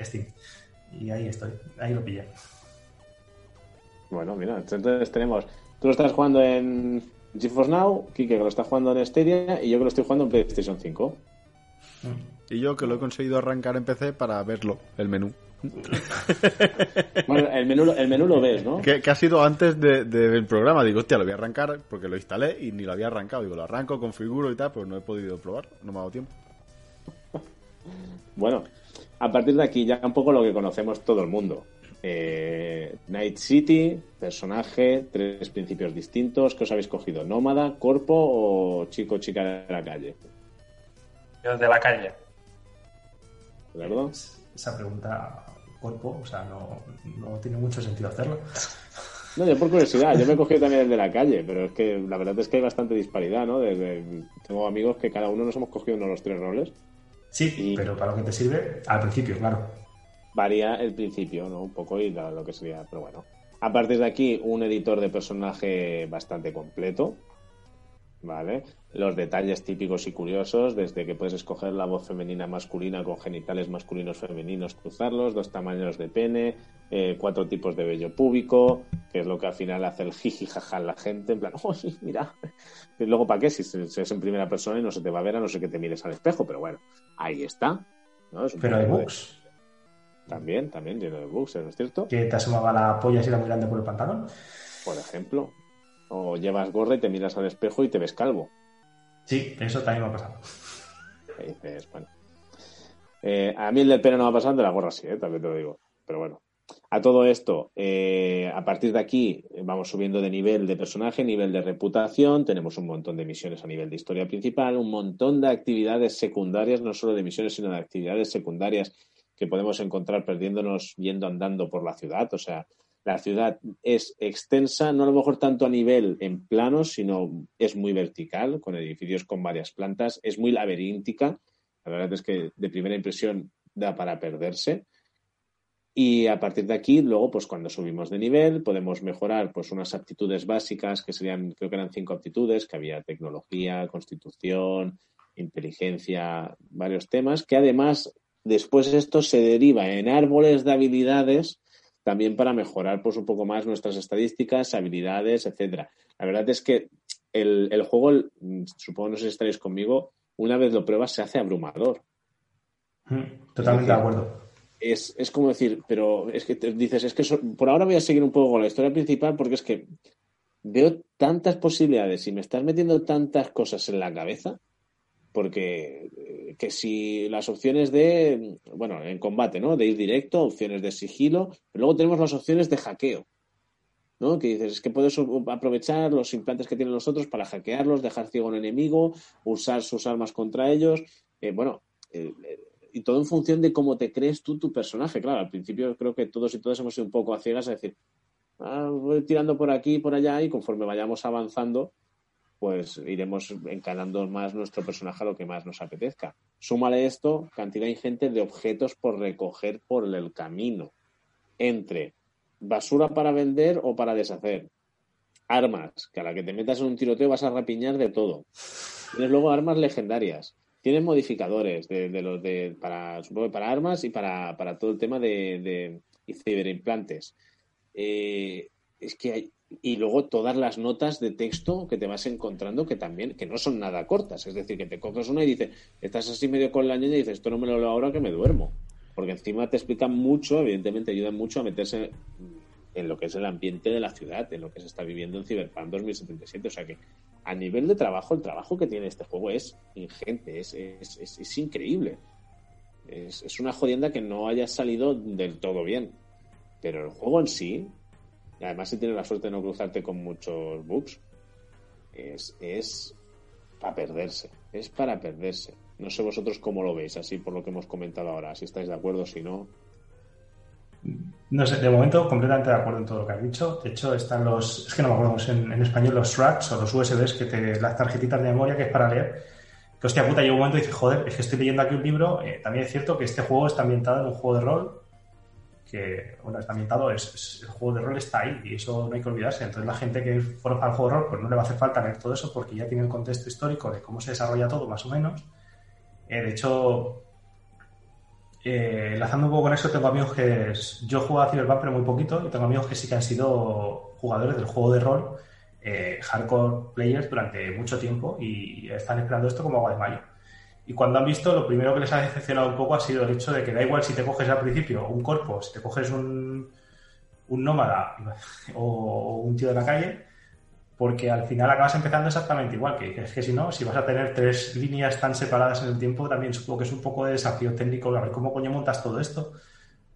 S4: Steam. Y ahí estoy, ahí lo pillé.
S1: Bueno, mira, entonces tenemos. Tú lo estás jugando en GeForce Now, Kike que lo está jugando en Stadia y yo que lo estoy jugando en PlayStation 5.
S3: Y yo que lo he conseguido arrancar en PC para verlo, el menú.
S1: Bueno, el menú, el menú lo ves, ¿no?
S3: Que, que ha sido antes de- de- del programa. Digo, hostia, lo voy a arrancar porque lo instalé y ni lo había arrancado. Digo, lo arranco, configuro y tal, pues no he podido probar, no me ha dado tiempo.
S1: Bueno, a partir de aquí ya un poco lo que conocemos todo el mundo. Eh, Night City, personaje, tres principios distintos. ¿Qué os habéis cogido? ¿Nómada, corpo o chico chica de la calle?
S2: Yo de la calle.
S1: ¿Verdad?
S4: Esa pregunta, cuerpo, o sea, no, no tiene mucho sentido hacerlo.
S1: No, yo por curiosidad, yo me he cogido también el de la calle, pero es que la verdad es que hay bastante disparidad, ¿no? Desde, tengo amigos que cada uno nos hemos cogido uno de los tres roles.
S4: Sí,
S1: Y-
S4: pero para lo que te sirve, al principio, claro.
S1: Varía el principio, ¿no? Un poco y lo que sería, pero bueno. A partir de aquí, un editor de personaje bastante completo, ¿vale? Los detalles típicos y curiosos, desde que puedes escoger la voz femenina masculina con genitales masculinos femeninos, cruzarlos, dos tamaños de pene, eh, cuatro tipos de vello púbico, que es lo que al final hace el jiji jaja en la gente, en plan, uy, mira. Y luego, ¿para qué? Si se- si es en primera persona y no se te va a ver a no ser que te mires al espejo, pero bueno, ahí está. ¿no? Es
S4: Pero hay
S1: de-
S4: bugs.
S1: También, también lleno de bugs, ¿no es cierto?
S4: Que te asomaba la polla si era muy grande por el pantalón.
S1: Por ejemplo. O llevas gorra y te miras al espejo y te ves calvo.
S4: Sí, eso también me ha pasado.
S1: Y dices, bueno. Eh, a mí el del pelo no me ha pasado, de la gorra sí, ¿eh? también te lo digo. Pero bueno. A todo esto, eh, a partir de aquí eh, vamos subiendo de nivel de personaje, nivel de reputación, tenemos un montón de misiones a nivel de historia principal, un montón de actividades secundarias, no solo de misiones, sino de actividades secundarias que podemos encontrar perdiéndonos yendo andando por la ciudad. O sea, la ciudad es extensa, no a lo mejor tanto a nivel en planos, sino es muy vertical, con edificios con varias plantas, es muy laberíntica. La verdad es que de primera impresión da para perderse. Y a partir de aquí, luego, pues cuando subimos de nivel, podemos mejorar pues unas aptitudes básicas, que serían, creo que eran cinco aptitudes, que había tecnología, constitución, inteligencia, varios temas, que además después esto se deriva en árboles de habilidades también para mejorar pues un poco más nuestras estadísticas, habilidades, etcétera. La verdad es que el, el juego, el- supongo no sé si estaréis conmigo, una vez lo pruebas se hace abrumador.
S4: Mm, Totalmente de acuerdo.
S1: Es, es como decir, pero es que te dices, es que so- por ahora voy a seguir un poco con la historia principal porque es que veo tantas posibilidades y me estás metiendo tantas cosas en la cabeza porque eh, que si las opciones de, bueno, en combate, ¿no? De ir directo, opciones de sigilo, pero luego tenemos las opciones de hackeo, ¿no? Que dices, es que puedes aprovechar los implantes que tienen los otros para hackearlos, dejar ciego a un enemigo, usar sus armas contra ellos, eh, bueno, eh, eh, y todo en función de cómo te crees tú tu personaje. Claro, al principio creo que todos y todas hemos ido un poco a ciegas a decir, ah, voy tirando por aquí por allá y conforme vayamos avanzando, pues iremos encanando más nuestro personaje a lo que más nos apetezca. Súmale esto, cantidad ingente de objetos por recoger por el camino. Entre basura para vender o para deshacer. Armas, que a la que te metas en un tiroteo vas a rapiñar de todo. Tienes luego armas legendarias. Tienes modificadores de, los de para para armas y para, para todo el tema de, de. Eh, es que hay y luego todas las notas de texto que te vas encontrando que también que no son nada cortas. Es decir que te coges una y dices estás así medio con la ñoña y dices esto no me lo leo ahora que me duermo porque encima te explican mucho evidentemente ayudan mucho a meterse en lo que es el ambiente de la ciudad en lo que se está viviendo en Cyberpunk 2077 o sea que a nivel de trabajo el trabajo que tiene este juego es ingente es, es, es, increíble. Es, es una jodienda que no haya salido del todo bien. Pero el juego en sí y además si tienes la suerte de no cruzarte con muchos bugs, es, es para perderse, es para perderse. No sé vosotros cómo lo veis, así por lo que hemos comentado ahora, si estáis de acuerdo, si no.
S4: No sé, de momento completamente de acuerdo en todo lo que has dicho. De hecho, están los, es que no me acuerdo en, español, los SRATs o los USBs, que te, las tarjetitas de memoria que es para leer. Que hostia puta, llega un momento y dices, joder, es que estoy leyendo aquí un libro. eh, también es cierto que este juego está ambientado en un juego de rol. Que, bueno, está ambientado, es, es- el juego de rol está ahí y eso no hay que olvidarse. Entonces, la gente que forma al juego de rol, pues no le va a hacer falta leer todo eso porque ya tiene el contexto histórico de cómo se desarrolla todo, más o menos. Eh, de hecho, eh, enlazando un poco con eso, tengo amigos que. yo juego a Cyberpunk, pero muy poquito, y tengo amigos que sí que han sido jugadores del juego de rol, eh, hardcore players durante mucho tiempo y están esperando esto como agua de mayo. Y cuando han visto, lo primero que les ha decepcionado un poco ha sido el hecho de que da igual si te coges al principio un corpo, si te coges un, un nómada o un tío de la calle, porque al final acabas empezando exactamente igual, que es que si no, si vas a tener tres líneas tan separadas en el tiempo, también supongo que es un poco de desafío técnico, a ver cómo coño montas todo esto,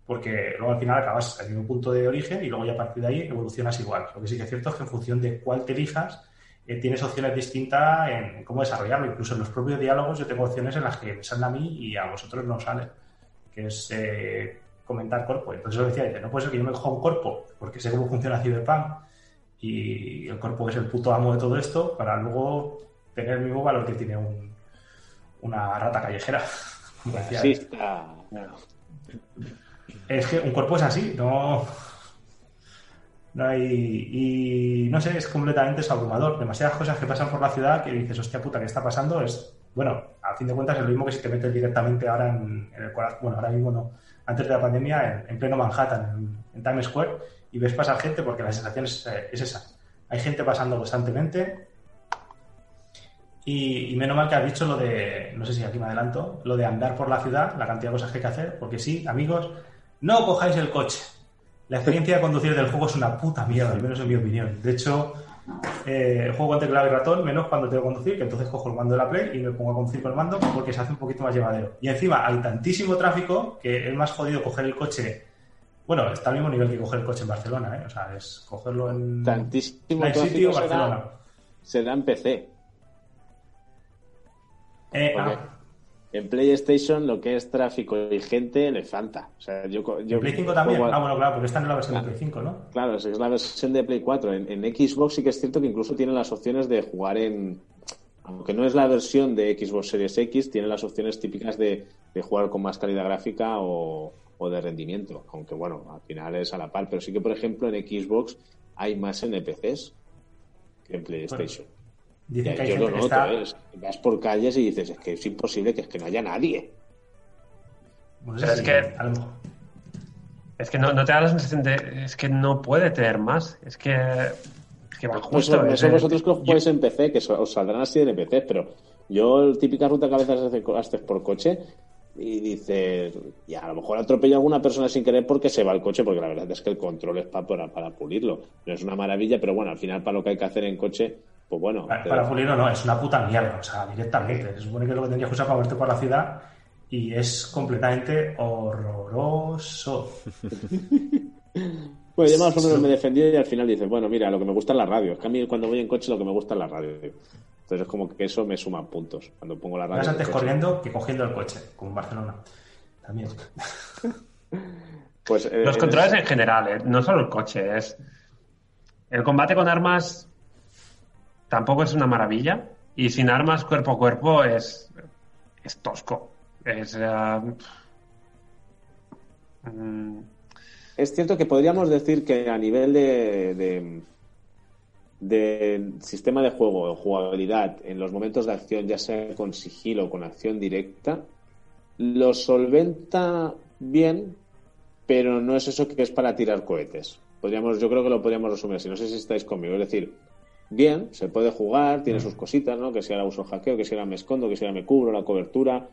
S4: porque luego al final acabas en un punto de origen y luego ya a partir de ahí evolucionas igual. Lo que sí que es cierto es que en función de cuál te elijas, eh, tienes opciones distintas en cómo desarrollarlo. Incluso en los propios diálogos yo tengo opciones en las que me salen a mí y a vosotros no os sale, que es eh, comentar cuerpo. Entonces os decía, dice, no puede ser que yo me coja un cuerpo porque sé cómo funciona Cyberpunk y el cuerpo es el puto amo de todo esto para luego tener el mismo valor que tiene un, una rata callejera. Como decía.
S1: Está.
S4: Es que un cuerpo es así, no. No hay. Y no sé, es completamente abrumador. Demasiadas cosas que pasan por la ciudad que dices, hostia puta, ¿qué está pasando? Es. Bueno, a fin de cuentas es lo mismo que si te metes directamente ahora en, el corazón. Bueno, ahora mismo no. Antes de la pandemia, en, en pleno Manhattan, en, Times Square, y ves pasar gente porque la sensación es, eh, es esa. Hay gente pasando constantemente. Y, y menos mal que has dicho lo de, no sé si aquí me adelanto, lo de andar por la ciudad, la cantidad de cosas que hay que hacer, porque sí, amigos, no cojáis el coche. La experiencia de conducir del juego es una puta mierda, al menos en mi opinión. De hecho, eh, juego con teclado y ratón, menos cuando tengo que conducir, que entonces cojo el mando de la Play y me pongo a conducir con el mando porque se hace un poquito más llevadero. Y encima hay tantísimo tráfico que es más jodido coger el coche. Bueno, está al mismo nivel que coger el coche en Barcelona, ¿eh? O sea, es cogerlo en.
S1: Tantísimo
S4: Night City
S1: tráfico
S4: o Barcelona.
S1: será, será en PC.
S4: Eh, ah,
S1: en PlayStation lo que es tráfico y gente le falta. O sea, yo, yo
S4: ¿En Play 5 también?
S1: a-
S4: Ah, bueno, claro, porque esta no es la versión de Play 5, ¿no?
S1: Claro, es la versión de Play 4. En, en Xbox sí que es cierto que incluso tiene las opciones de jugar en. Aunque no es la versión de Xbox Series X, tiene las opciones típicas de, de jugar con más calidad gráfica o, o de rendimiento. Aunque bueno, al final es a la par. Pero sí que, por ejemplo, en Xbox hay más NPCs que en PlayStation.
S4: Dicen
S1: Ya,
S4: que hay
S1: yo
S4: gente
S1: lo
S4: que
S1: noto,
S4: está.
S1: ¿eh? Vas por calles y dices, es que es imposible que es que no haya nadie.
S4: Bueno, sí,
S2: es que-
S4: a lo mejor-
S2: Es que no, no te da la sensación de. Es que no puede tener más. Es que. Es que va
S1: Pues
S2: justo.
S1: eso, vosotros que
S2: yo-
S1: jugáis en PC, que os saldrán así de NPC, pero yo, típica ruta que a veces haces por coche, y dices, y a lo mejor atropello a alguna persona sin querer porque se va el coche, porque la verdad es que el control es pa- para, para pulirlo. No es una maravilla, pero bueno, al final para lo que hay que hacer en coche, pues bueno.
S4: Para, para pulirlo no, es una puta mierda, o sea, directamente. Se supone que es lo que tendrías que usar para moverte por la ciudad y es completamente horroroso.
S1: Pues yo más o menos me defendí y al final dices, bueno, mira, lo que me gusta es la radio. Es que a mí cuando voy en coche lo que me gusta es la radio. Entonces es como que eso me suma puntos. Cuando pongo la radio.
S4: Vas antes corriendo que cogiendo el coche, como en Barcelona. También.
S1: Pues, eh,
S2: Los
S1: es-
S2: controles en general, ¿eh? no solo el coche, es. El combate con armas tampoco es una maravilla. Y sin armas cuerpo a cuerpo es. es tosco. Es. eh, mm,
S1: cierto que podríamos decir que a nivel de, de, de sistema de juego o jugabilidad, en los momentos de acción, ya sea con sigilo o con acción directa, lo solventa bien, pero no es eso que es para tirar cohetes. Podríamos, yo creo que lo podríamos resumir así. No sé si estáis conmigo. Es decir, bien, se puede jugar, tiene sus cositas, ¿no? Que si ahora uso hackeo, que si ahora me escondo, que si ahora me cubro la cobertura,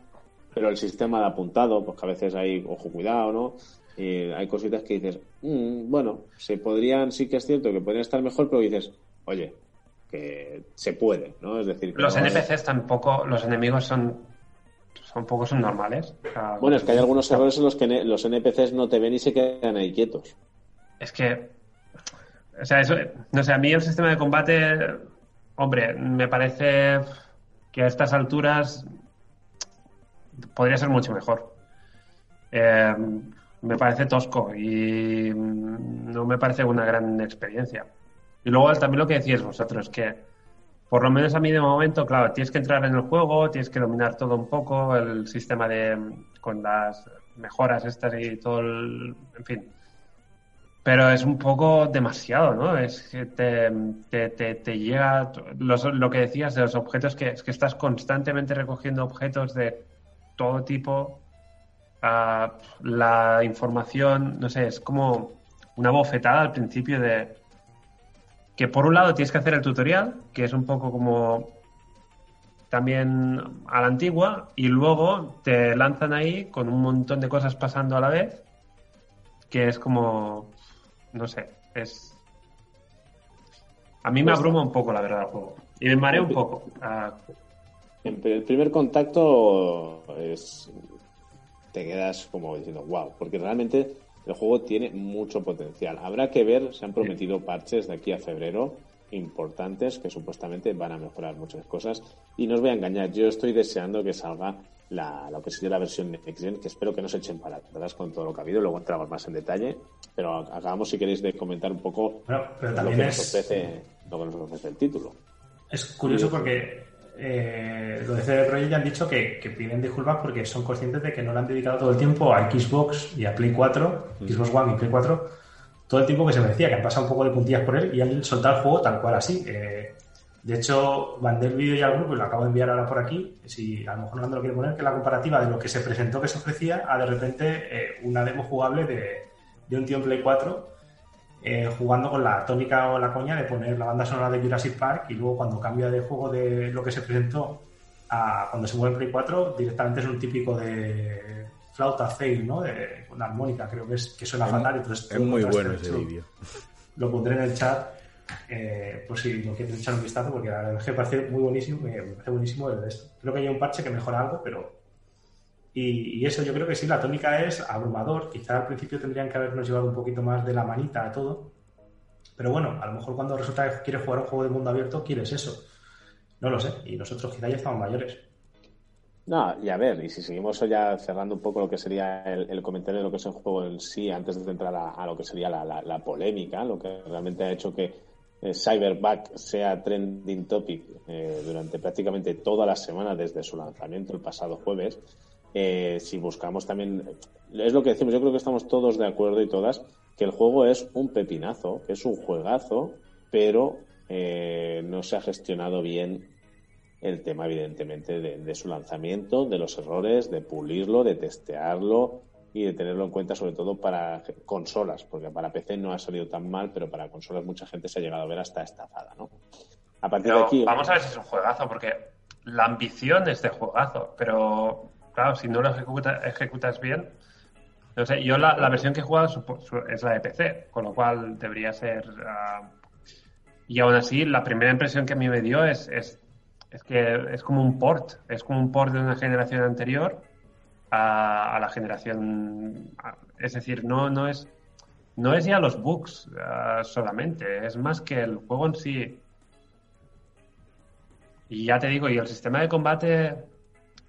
S1: pero el sistema de apuntado, pues que a veces hay, ojo, cuidado, ¿no? Y hay cositas que dices, "Mm, bueno, se podrían, sí que es cierto que podrían estar mejor, pero dices, oye, que se puede, ¿no? Es decir, que
S2: los
S1: no es-
S2: NPCs tampoco. Los enemigos son. son poco son normales. O sea,
S1: Bueno, es que hay algunos errores en los que los NPCs no te ven y se quedan ahí quietos.
S2: Es que. O sea, eso. No sé, a mí el sistema de combate. Hombre, me parece que a estas alturas. podría ser mucho mejor. Eh, me parece tosco y no me parece una gran experiencia. Y luego también lo que decíais vosotros, que por lo menos a mí de momento, claro, tienes que entrar en el juego, tienes que dominar todo un poco, el sistema de con las mejoras estas y todo el, en fin. Pero es un poco demasiado, ¿no? Es que te, llega lo que decías de los objetos, que es que estás constantemente recogiendo objetos de todo tipo. Ah, la información, no sé, es como una bofetada al principio de que por un lado tienes que hacer el tutorial, que es un poco como también a la antigua, y luego te lanzan ahí con un montón de cosas pasando a la vez, que es como, no sé, es... A mí me abruma un poco, la verdad, el juego. Y me marea un poco. Ah,
S1: el primer contacto es te quedas como diciendo wow, porque realmente el juego tiene mucho potencial. Habrá que ver, se han prometido parches de aquí a febrero importantes que supuestamente van a mejorar muchas cosas. Y no os voy a engañar, yo estoy deseando que salga la, lo que sería la versión Next Gen, que espero que no se echen para atrás con todo lo que ha habido, luego entramos más en detalle. Pero acabamos, si queréis, de comentar un poco
S4: Bueno, pero
S1: lo
S4: también
S1: que, nos
S4: es-
S1: ofrece, lo que nos ofrece el título.
S4: Es curioso porque eh, lo de CD Projekt ya han dicho que, que piden disculpas porque son conscientes de que no le han dedicado todo el tiempo a Xbox y a Play 4, Xbox One y Play 4, todo el tiempo que se merecía, que han pasado un poco de puntillas por él y han soltado el juego tal cual así. Eh, de hecho, mandé el vídeo ya al grupo y lo acabo de enviar ahora por aquí. Si a lo mejor no lo quiere poner, que la comparativa de lo que se presentó que se ofrecía a de repente eh, una demo jugable de, de un tío en Play 4 eh, jugando con la tónica o la coña de poner la banda sonora de Jurassic Park y luego cuando cambia de juego de lo que se presentó a cuando se mueve en Play 4 directamente es un típico de flauta fail, ¿no? De una armónica, creo que es que suena
S3: Es-
S4: fatal. Entonces,
S3: Es muy bueno ese vídeo.
S4: Lo pondré en el chat eh, por si lo quieren echar un vistazo porque la verdad es que parece muy buenísimo, me parece buenísimo el esto. Creo que hay un parche que mejora algo, pero y, y eso yo creo que sí, la tónica es abrumador. Quizá al principio tendrían que habernos llevado un poquito más de la manita a todo. Pero bueno, a lo mejor cuando resulta que quieres jugar un juego de mundo abierto, quieres eso. No lo sé. Y nosotros quizá ya estamos mayores.
S1: No, y a ver, y si seguimos ya cerrando un poco lo que sería el, el comentario de lo que es el juego en sí, antes de entrar a, a lo que sería la, la- la polémica, lo que realmente ha hecho que eh, Cyberback sea trending topic eh, durante prácticamente toda la semana desde su lanzamiento el pasado jueves, eh, si buscamos también, es lo que decimos, yo creo que estamos todos de acuerdo y todas, que el juego es un pepinazo, que es un juegazo, pero eh, no se ha gestionado bien el tema, evidentemente, de, de su lanzamiento, de los errores, de pulirlo, de testearlo y de tenerlo en cuenta, sobre todo para consolas, porque para PC no ha salido tan mal, pero para consolas mucha gente se ha llegado a ver hasta estafada, ¿no? A partir de
S2: Pero
S1: aquí.
S2: vamos a ver si es un juegazo, porque la ambición es de juegazo, pero claro, si no lo ejecuta- ejecutas bien, no sé, yo la, la versión que he jugado su- es la de PC, con lo cual debería ser... ah, y aún así, la primera impresión que a mí me dio es, es, es que es como un port, es como un port de una generación anterior a, la generación... es decir, no, no es... No es ya los bugs ah, solamente, es más que el juego en sí y ya te digo, y el sistema de combate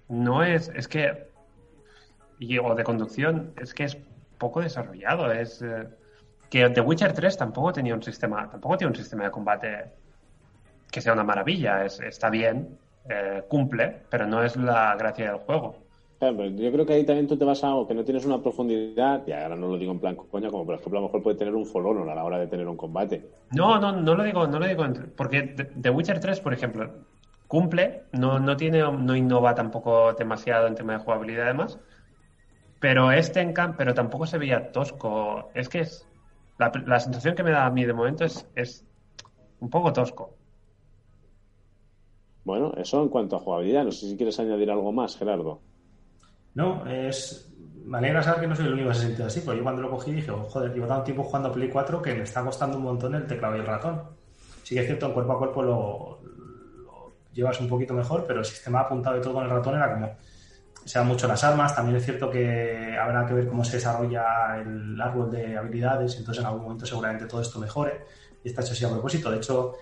S2: no es, es que, o de conducción, es que es poco desarrollado. Es eh, que The Witcher 3 tampoco tenía un sistema, tampoco tiene un sistema de combate que sea una maravilla. Es, está bien, eh, cumple, pero no es la gracia del juego.
S1: Claro, yo creo que ahí también tú te vas a algo que no tienes una profundidad, y ahora no lo digo en plan coña, como por ejemplo a lo mejor puede tener un For Honor a la hora de tener un combate.
S2: No, no, no lo digo, no lo digo, porque The- Witcher 3, por ejemplo, cumple, no, no tiene, no innova tampoco demasiado en tema de jugabilidad además, pero este en cam- pero tampoco se veía tosco. Es que es la, la sensación que me da a mí de momento es, es un poco tosco.
S1: Bueno, eso en cuanto a jugabilidad. No sé si quieres añadir algo más, Gerardo.
S4: No, es. Me alegra saber que no soy el único que se siente así, porque yo cuando lo cogí dije, oh, joder, llevo tanto tiempo jugando a Play 4 que me está costando un montón el teclado y el ratón. Sí que es cierto, en cuerpo a cuerpo lo, lo llevas un poquito mejor, pero el sistema apuntado y todo con el ratón era como. Se dan mucho las armas, también es cierto que habrá que ver cómo se desarrolla el árbol de habilidades, entonces en algún momento seguramente todo esto mejore, y está hecho así a propósito. De hecho,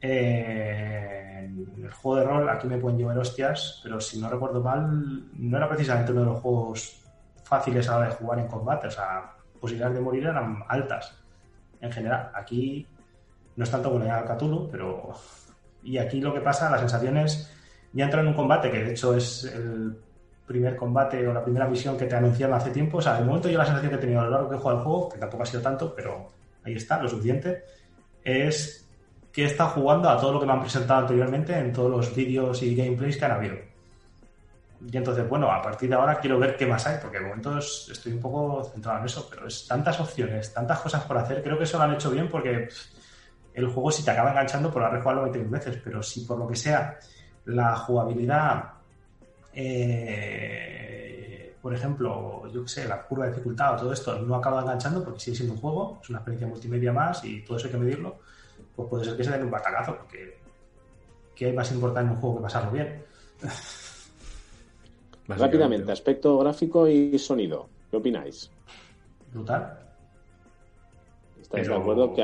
S4: eh, en el juego de rol, aquí me pueden llevar hostias, pero si no recuerdo mal, no era precisamente uno de los juegos fáciles a la de jugar en combate. O sea, posibilidades de morir eran altas en general. Aquí no es tanto golear al Cthulhu, pero. Y aquí lo que pasa, las sensaciones. Ya entran en un combate, que de hecho es el primer combate o la primera misión que te anunciaron hace tiempo. O sea, de momento yo la sensación que he tenido a lo largo que he jugado el juego, que tampoco ha sido tanto, pero ahí está, lo suficiente, es que estado jugando a todo lo que me han presentado anteriormente en todos los vídeos y gameplays que han habido. Y entonces, bueno, a partir de ahora quiero ver qué más hay, porque de momento es- estoy un poco centrado en eso, pero es tantas opciones, tantas cosas por hacer, creo que eso lo han hecho bien porque el juego si te acaba enganchando por haber jugado 20 veces, pero si por lo que sea la jugabilidad, eh, por ejemplo, yo qué sé, la curva de dificultad o todo esto no acaba enganchando porque sigue siendo un juego, es una experiencia multimedia más y todo eso hay que medirlo, pues puede ser que se den un batacazo, porque ¿qué hay más importante en un juego que pasarlo bien?
S1: Rápidamente, aspecto gráfico y sonido. ¿Qué opináis?
S4: Brutal.
S1: ¿Estáis
S4: Pero-
S1: de acuerdo que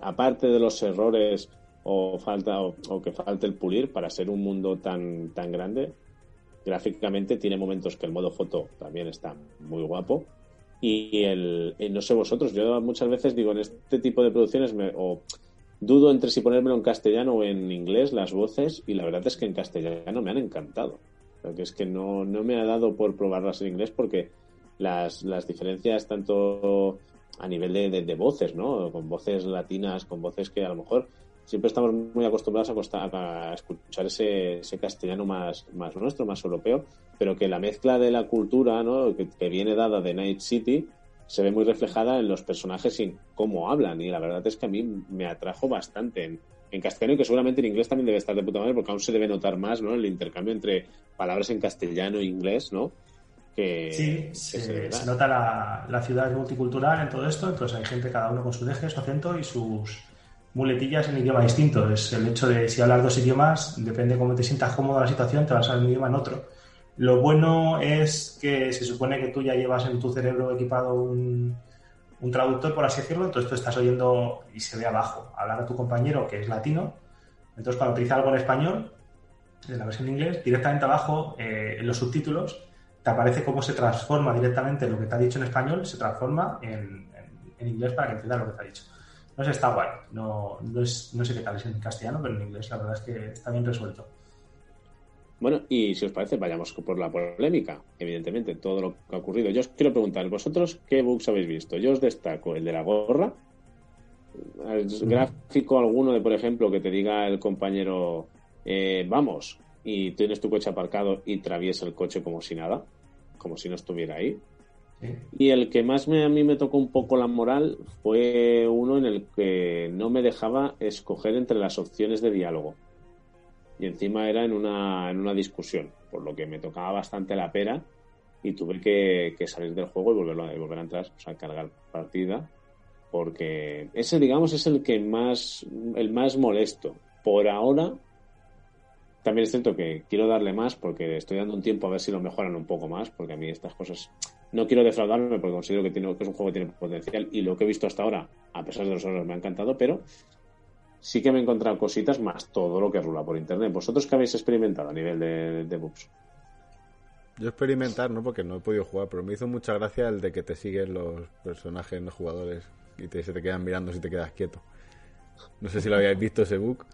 S1: aparte de los errores o falta o, o que falte el pulir para ser un mundo tan tan grande, gráficamente tiene momentos que el modo foto también está muy guapo y el y no sé vosotros, yo muchas veces digo en este tipo de producciones me, o dudo entre si ponérmelo en castellano o en inglés las voces y la verdad es que en castellano me han encantado. Porque es que no, no me ha dado por probarlas en inglés porque las, las diferencias tanto a nivel de, de- voces, ¿no? Con voces latinas, con voces que a lo mejor siempre estamos muy acostumbrados a, a escuchar ese, ese castellano más, más nuestro, más europeo, pero que la mezcla de la cultura, ¿no? Que, que viene dada de Night City se ve muy reflejada en los personajes y en cómo hablan. Y la verdad es que a mí me atrajo bastante en, en castellano y que seguramente en inglés también debe estar de puta madre porque aún se debe notar más, ¿no? El intercambio entre palabras en castellano e inglés, ¿no? Que,
S4: Sí,
S1: que
S4: se,
S1: se
S4: nota la, la ciudad multicultural en todo esto, entonces hay gente cada uno con su eje, su acento y sus muletillas en idioma distinto. Es el hecho de si hablas dos idiomas, depende cómo te sientas cómodo la situación, te vas a un idioma en otro. Lo bueno es que se supone que tú ya llevas en tu cerebro equipado un, un traductor, por así decirlo, entonces tú estás oyendo y se ve abajo hablar a tu compañero que es latino, entonces cuando dice algo en español, en la versión en inglés, directamente abajo, eh, en los subtítulos, te aparece cómo se transforma directamente lo que te ha dicho en español, se transforma en, en- en inglés para que entiendas lo que te ha dicho. No sé, está guay. No, no, es- no sé qué tal es en castellano, pero en inglés la verdad es que está bien resuelto.
S1: Bueno, y si os parece, vayamos por la polémica, evidentemente, todo lo que ha ocurrido. Yo os quiero preguntar, ¿vosotros qué bugs habéis visto? Yo os destaco el de la gorra, el gráfico alguno de, por ejemplo, que te diga el compañero, eh, vamos, y tienes tu coche aparcado y traviesa el coche como si nada, como si no estuviera ahí.
S4: Sí.
S1: Y el que más me, a mí me tocó un poco la moral fue uno en el que no me dejaba escoger entre las opciones de diálogo. Y encima era en una, en una discusión, por lo que me tocaba bastante la pera y tuve que, salir del juego y volverlo a, y volver a entrar, o sea, cargar partida, porque ese, digamos, es el que más, el más molesto. Por ahora, también es cierto que quiero darle más porque estoy dando un tiempo a ver si lo mejoran un poco más, porque a mí estas cosas no quiero defraudarme porque considero que, tiene, que es un juego que tiene potencial y lo que he visto hasta ahora, a pesar de los errores, me ha encantado, pero sí que me he encontrado cositas más todo lo que rula por internet. ¿Vosotros qué habéis experimentado a nivel de, de bugs?
S3: Yo experimentar, no porque no he podido jugar, pero me hizo mucha gracia el de que te siguen los personajes, los jugadores, y te, se te quedan mirando si te quedas quieto. No sé si lo habíais visto ese bug.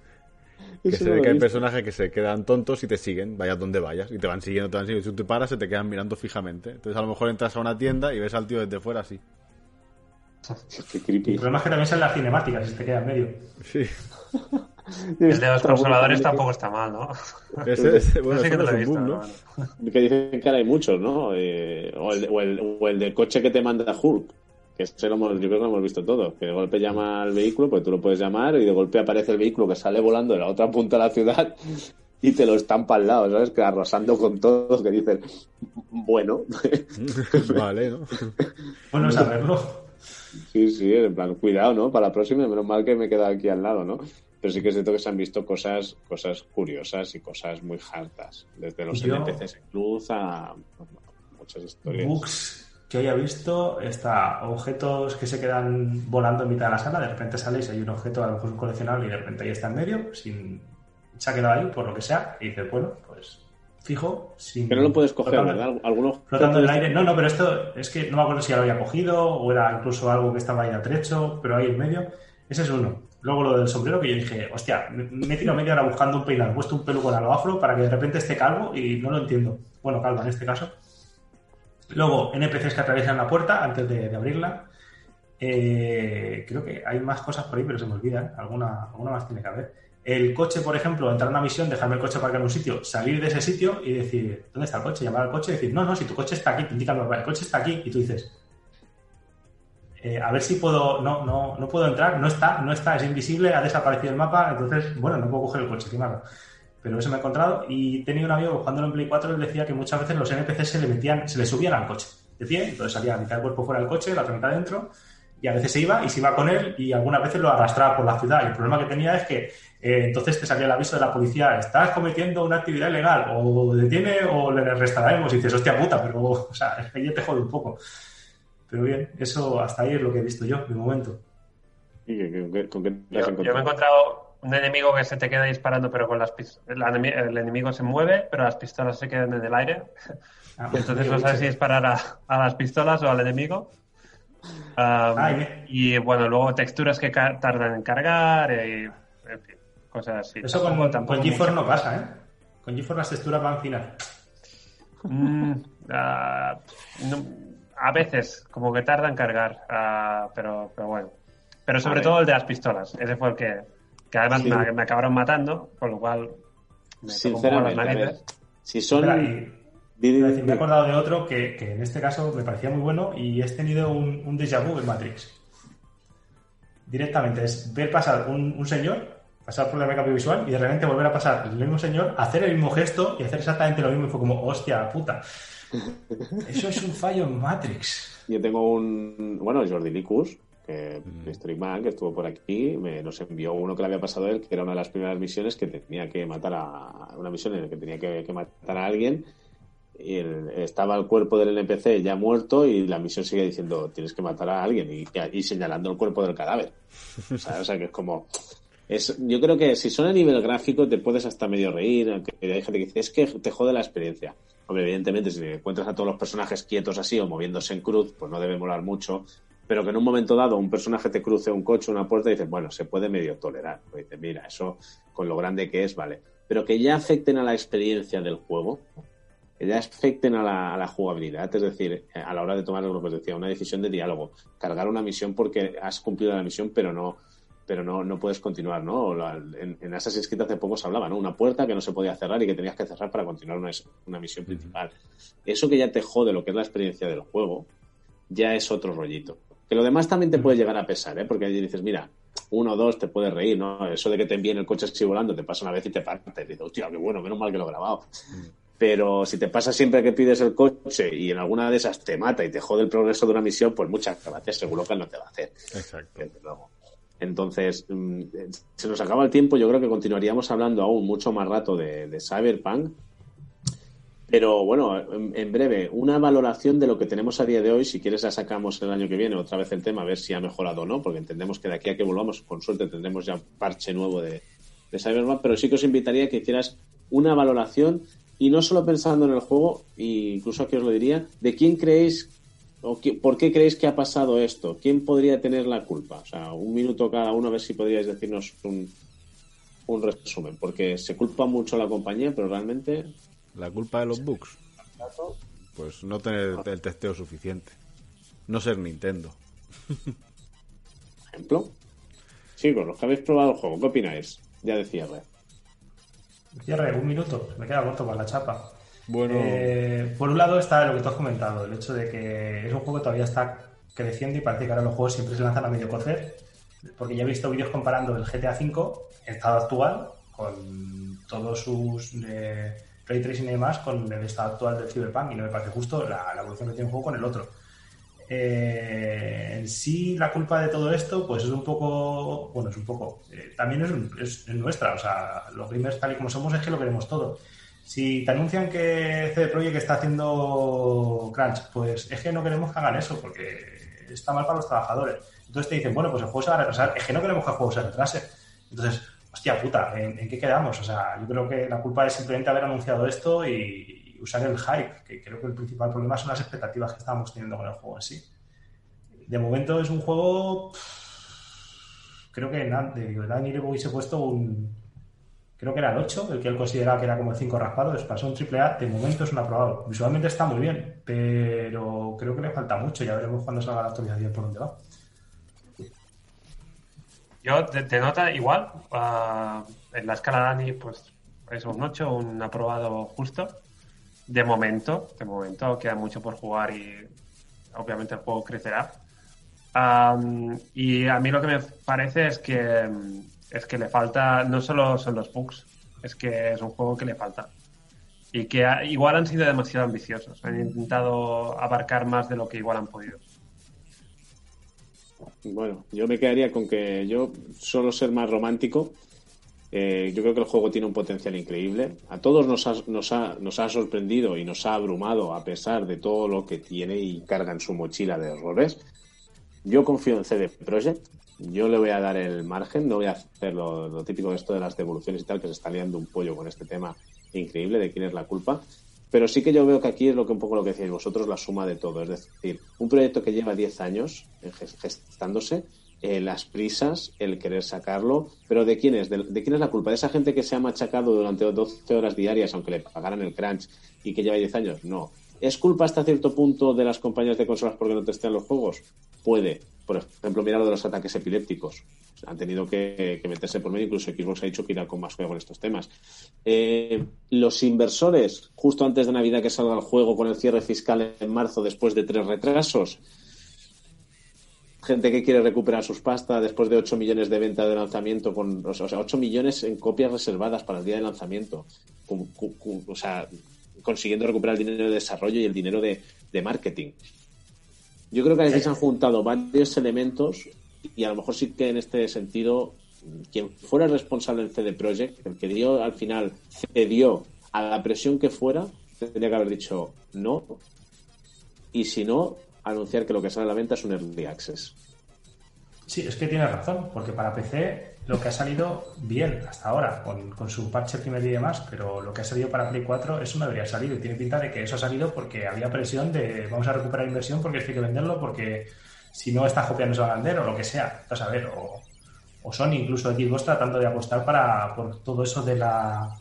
S3: Que
S1: Eso
S3: se ve que hay personajes que se quedan tontos y te siguen, vayas donde vayas, y te van siguiendo, te van siguiendo. Si tú te paras, se te quedan mirando fijamente. Entonces a lo mejor entras a una tienda y ves al tío desde fuera así.
S1: Qué creepy.
S4: El problema es que también son las cinemáticas, si te queda en medio.
S3: Sí.
S2: El de los consoladores tampoco está mal, ¿no?
S3: Ese, bueno,
S2: que
S3: no
S2: lo he visto,
S3: ¿no?
S1: Que dicen que ahora hay muchos, ¿no? Eh, o, el, o, el, o el del coche que te manda Hulk. Que ese lo hemos, yo creo que lo hemos visto todo. Que de golpe llama al vehículo, pues tú lo puedes llamar y de golpe aparece el vehículo que sale volando de la otra punta de la ciudad y te lo estampa al lado, ¿sabes? Que arrasando con todos, que dicen, bueno,
S3: vale, ¿no?
S4: Bueno saberlo.
S1: Sí, sí, en plan, cuidado, ¿no? Para la próxima, menos mal que me queda aquí al lado, ¿no? Pero sí que es cierto que se han visto cosas, cosas curiosas y cosas muy hartas. Desde los
S4: Yo-
S1: NPCs en cruz a muchas historias.
S4: Bugs que haya visto está objetos que se quedan volando en mitad de la sala, de repente sales y hay un objeto, a lo mejor un coleccionable, y de repente ahí está en medio, sin, se ha quedado ahí por lo que sea, y dices, bueno, pues fijo, sin.
S1: Pero no lo puedes coger,
S4: flotando-
S1: ¿verdad? Algunos
S4: Flotando en el aire. No, no, pero esto es que no me acuerdo si ya lo había cogido o era incluso algo que estaba ahí atrecho, pero ahí en medio. Ese es uno. Luego lo del sombrero que yo dije, hostia, me he tirado media hora buscando un peinado, he puesto un peluco en lo afro para que de repente esté calvo y no lo entiendo. Bueno, calvo en este caso. Luego, NPCs que atraviesan la puerta antes de, de abrirla. Eh, creo que hay más cosas por ahí, pero se me olvidan. Alguna, alguna más tiene que haber. El coche, por ejemplo, entrar a una misión, dejarme el coche aparcado en un sitio, salir de ese sitio y decir, ¿dónde está el coche? Llamar al coche y decir, no, no, si tu coche está aquí, te indica el coche está aquí. Y tú dices, eh, a ver si puedo, no, no, no puedo entrar, no está, no está, es invisible, ha desaparecido el mapa, entonces, bueno, no puedo coger el coche, qué malo. Pero eso me he encontrado y tenía un amigo jugándolo en Play 4 él decía que muchas veces los NPCs se le metían, se le subían al coche de entonces salía mitad del cuerpo fuera del coche, la otra mitad dentro, y a veces se iba y se iba con él y algunas veces lo arrastraba por la ciudad. Y el problema que tenía es que eh, entonces te salía el aviso de la policía, estás cometiendo una actividad ilegal, o detiene o le restauraremos. Y dices, hostia puta, pero, o sea, es que ya te jode un poco. Pero bien, eso hasta ahí es lo que he visto yo, de momento.
S1: ¿Y qué- qué- qué- ¿Con qué te
S2: Yo,
S1: has
S2: yo me he
S1: encontrado?
S2: un enemigo que se te queda disparando, pero con las pis- el, enemi- el enemigo se mueve, pero las pistolas se quedan en el aire.
S4: Ah,
S2: entonces no sabes si disparar a, a las pistolas o al enemigo. Um,
S4: y me-
S2: y bueno, luego texturas que tardan en cargar, y, en fin, cosas así.
S4: Eso
S2: Tampoco-
S4: con,
S2: tampoco
S4: con GeForce no pasa, ¿eh? Con GeForce las texturas van finas.
S2: Mm, ah, no- a veces, como que tarda en cargar, ah, pero, pero bueno. Pero sobre todo el de las pistolas. Ese fue el que, que además
S1: Sí.
S2: me, me acabaron matando, con lo cual me tocó un poco las
S1: Sinceramente, a ver,
S2: narices.
S1: si son...
S4: Decir, me he acordado de otro que, que en este caso me parecía muy bueno y he tenido un, un déjà vu en Matrix. Directamente es ver pasar un, un señor, pasar por la recambio visual y de repente volver a pasar el mismo señor, hacer el mismo gesto y hacer exactamente lo mismo. Y fue como, hostia puta. Eso es un fallo en Matrix.
S1: Yo tengo un. Bueno, Jordi Licus, que Man, que estuvo por aquí, me, nos envió uno que le había pasado a él, que era una de las primeras misiones que tenía que matar a. Una misión en la que tenía que, que matar a alguien. Y el- estaba el cuerpo del NPC ya muerto y la misión sigue diciendo tienes que matar a alguien y, señalando el cuerpo del cadáver. O sea, que es como. Es, yo creo que si son a nivel gráfico te puedes hasta medio reír, aunque hay gente que dice es que te jode la experiencia. Hombre, evidentemente, si encuentras a todos los personajes quietos así o moviéndose en cruz, pues no debe molar mucho. Pero que en un momento dado un personaje te cruce un coche, una puerta, y dices, bueno, se puede medio tolerar. Pues dices, mira, eso con lo grande que es, vale. Pero que ya afecten a la experiencia del juego, ya afecten a la, a la jugabilidad, es decir, a la hora de tomar que os decía, una decisión de diálogo, cargar una misión porque has cumplido la misión, pero no pero no, no puedes continuar, ¿no? La- en, en Assassin's Creed hace poco se hablaba, ¿no? Una puerta que no se podía cerrar y que tenías que cerrar para continuar una, una misión principal. Eso que ya te jode lo que es la experiencia del juego, ya es otro rollito. Que lo demás también te puede llegar a pesar, ¿eh? Porque allí dices, mira, uno o dos te puedes reír, ¿no? Eso de que te envíen el coche así volando te pasa una vez y te parte. Y dices, hostia, qué bueno, menos mal que lo he grabado. Pero si te pasa siempre que pides el coche y en alguna de esas te mata y te jode el progreso de una misión, pues muchas gracias, seguro que él no te va a hacer.
S3: Exacto.
S1: Entonces, mm, se nos acaba el tiempo. Yo creo que continuaríamos hablando aún mucho más rato de, de Cyberpunk. Pero bueno, en, en breve, una valoración de lo que tenemos a día de hoy. Si quieres, la sacamos el año que viene, otra vez el tema, a ver si ha mejorado o no, porque entendemos que de aquí a que volvamos, con suerte, tendremos ya un parche nuevo de, de Cyberpunk. Pero sí que os invitaría a que hicieras una valoración y no solo pensando en el juego, incluso aquí os lo diría, de quién creéis o qué- por qué creéis que ha pasado esto, quién podría tener la culpa. O sea, un minuto cada uno, a ver si podríais decirnos un, un resumen, porque se culpa mucho a la compañía, pero realmente
S3: La culpa de los bugs. Pues no tener el testeo suficiente. No ser Nintendo.
S1: ejemplo. Chicos, los que habéis probado el juego, ¿qué opináis? Ya de cierre.
S4: Cierre, un minuto, me queda corto para la chapa.
S3: Bueno,
S4: Eh, por un lado está lo que tú has comentado, el hecho de que es un juego que todavía está creciendo y parece que ahora los juegos siempre se lanzan a medio cocer, porque ya he visto vídeos comparando el GTA V en estado actual con todos sus eh, ray tracing y demás con el estado actual del Cyberpunk y no me parece justo la, la evolución que tiene un juego con el otro. Eh, en sí, la culpa de todo esto, pues es un poco, bueno, es un poco, eh, también es, un- es- es nuestra, o sea, los gamers tal y como somos es que lo queremos todo. Si te anuncian que CD Projekt está haciendo crunch, pues es que no queremos que hagan eso porque está mal para los trabajadores. Entonces te dicen, bueno, pues el juego se va a retrasar. Es que no queremos que el juego se retrase. Entonces, hostia puta, ¿en, en qué quedamos? O sea, yo creo que la culpa es simplemente haber anunciado esto y, usar el hype, que creo que el principal problema son las expectativas que estábamos teniendo con el juego en sí. De momento es un juego. Creo que le hubiese puesto un. Creo que era el 8, el que él consideraba que era como el 5 raspado. Es para ser un triple A, de momento es un aprobado. Visualmente está muy bien, pero creo que le falta mucho. Ya veremos cuando salga la actualización por dónde va.
S2: Yo te, te nota igual. ah, en la escala Dani, pues es un 8, un aprobado justo. De momento, de momento queda mucho por jugar y obviamente el juego crecerá. Y a mí lo que me parece es que es que le falta, no solo son los bugs, es que es un juego que le falta. Y que igual han sido demasiado ambiciosos. Han intentado abarcar más de lo que igual han podido.
S1: Bueno, yo me quedaría con que yo suelo ser más romántico. Eh, yo creo que el juego tiene un potencial increíble. A todos nos ha, nos, ha, nos ha sorprendido y nos ha abrumado a pesar de todo lo que tiene y carga en su mochila de errores. Yo confío en CD Projekt. Yo le voy a dar el margen. No voy a hacer lo, típico de esto de las devoluciones y tal, que se está liando un pollo con este tema increíble de quién es la culpa. Pero sí que yo veo que aquí es lo que un poco lo que decíais vosotros, la suma de todo. Es decir, un proyecto que lleva 10 años ges- gestándose, eh, las prisas, el querer sacarlo, pero ¿de quién es? ¿De, quién es la culpa? ¿De esa gente que se ha machacado durante 12 horas diarias, aunque le pagaran el crunch y que lleva 10 años? No. ¿Es culpa hasta cierto punto de las compañías de consolas porque no testean los juegos? Puede. Por ejemplo, mira lo de los ataques epilépticos. Han tenido que, meterse por medio, incluso Xbox ha dicho que irá con más cuidado con estos temas. Eh, los inversores, justo antes de Navidad que salga el juego con el cierre fiscal en marzo después de tres retrasos, gente que quiere recuperar sus pastas después de 8 millones de venta de lanzamiento, con, o sea, 8 millones en copias reservadas para el día de lanzamiento, o sea, consiguiendo recuperar el dinero de desarrollo y el dinero de, de marketing. Yo creo que aquí se han juntado varios elementos y a lo mejor sí que en este sentido quien fuera responsable del CD Projekt, el que dio al final cedió a la presión que fuera, tendría que haber dicho no y si no, anunciar que lo que sale a la venta es un early access.
S4: Sí, es que tienes razón, porque para PC lo que ha salido bien hasta ahora, con, su parche primer y demás, pero lo que ha salido para Play 4, eso no debería salir. Y tiene pinta de que eso ha salido porque había presión de vamos a recuperar inversión porque es que hay que venderlo, porque si no esta copia no se va o lo que sea. Vas a ver, o, o Sony, incluso Xbox tratando de apostar para por todo eso de la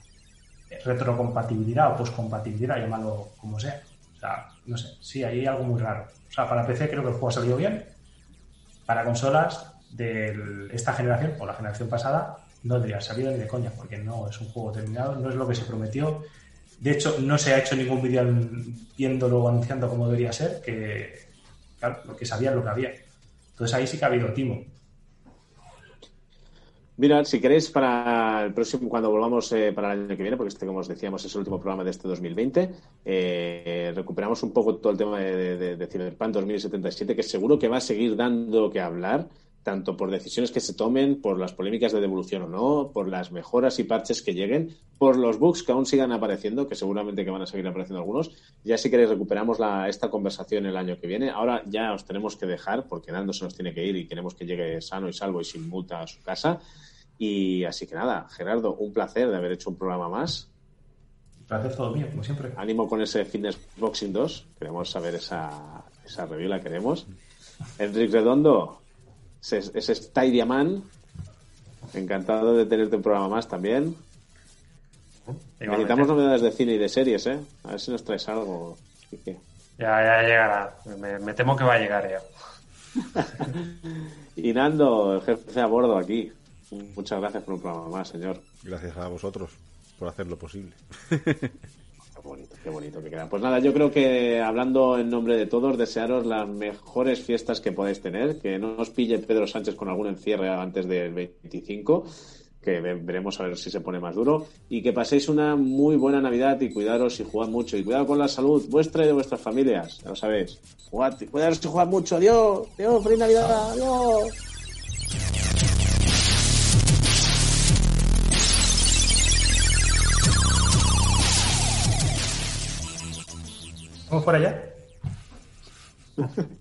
S4: retrocompatibilidad o poscompatibilidad, llamarlo como sea. O sea, no sé, sí, ahí hay algo muy raro. Sea, para PC creo que el juego ha salido bien, para consolas de esta generación o la generación pasada no debería haber salido ni de coña, porque no es un juego terminado, no es lo que se prometió. De hecho, no se ha hecho ningún vídeo viéndolo o anunciando como debería ser, que claro, lo que sabía es lo que había. Entonces ahí sí que ha habido timo.
S1: Mira, si queréis para el próximo, cuando volvamos eh, para el año que viene, porque este, como os decíamos, es el último programa de este 2020, eh, recuperamos un poco todo el tema de, de, de Cyberpunk 2077, que seguro que va a seguir dando que hablar, tanto por decisiones que se tomen, por las polémicas de devolución o no, por las mejoras y parches que lleguen, por los bugs que aún sigan apareciendo, que seguramente que van a seguir apareciendo algunos. Ya si queréis recuperamos la, esta conversación el año que viene. Ahora ya os tenemos que dejar, porque Nando se nos tiene que ir y queremos que llegue sano y salvo y sin multa a su casa. Y así que nada, Gerardo, un placer de haber hecho un programa más.
S4: Un placer todo mío, como siempre.
S1: Ánimo con ese Fitness Boxing 2. Queremos saber esa, esa review, la queremos. Enrique Redondo, ese, ese Stadiaman. Encantado de tenerte un programa más también. Necesitamos novedades de cine y de series, ¿eh? A ver si nos traes algo. Quique.
S2: Ya, ya llegará. Me, me temo que va a llegar ya.
S1: Y Nando, el jefe a bordo aquí. Muchas gracias por un programa más, señor.
S3: Gracias a vosotros por hacer lo posible.
S1: Bonito, qué bonito que queda. Pues nada, yo creo que hablando en nombre de todos, desearos las mejores fiestas que podáis tener, que no os pille Pedro Sánchez con algún encierre antes del 25, que ve- veremos a ver si se pone más duro, y que paséis una muy buena Navidad y cuidaros y jugad mucho, y cuidado con la salud vuestra y de vuestras familias, ya lo sabéis. Jugad, cuidaros y jugad mucho, adiós, adiós, feliz Navidad, adiós.
S4: ¿Vamos por allá?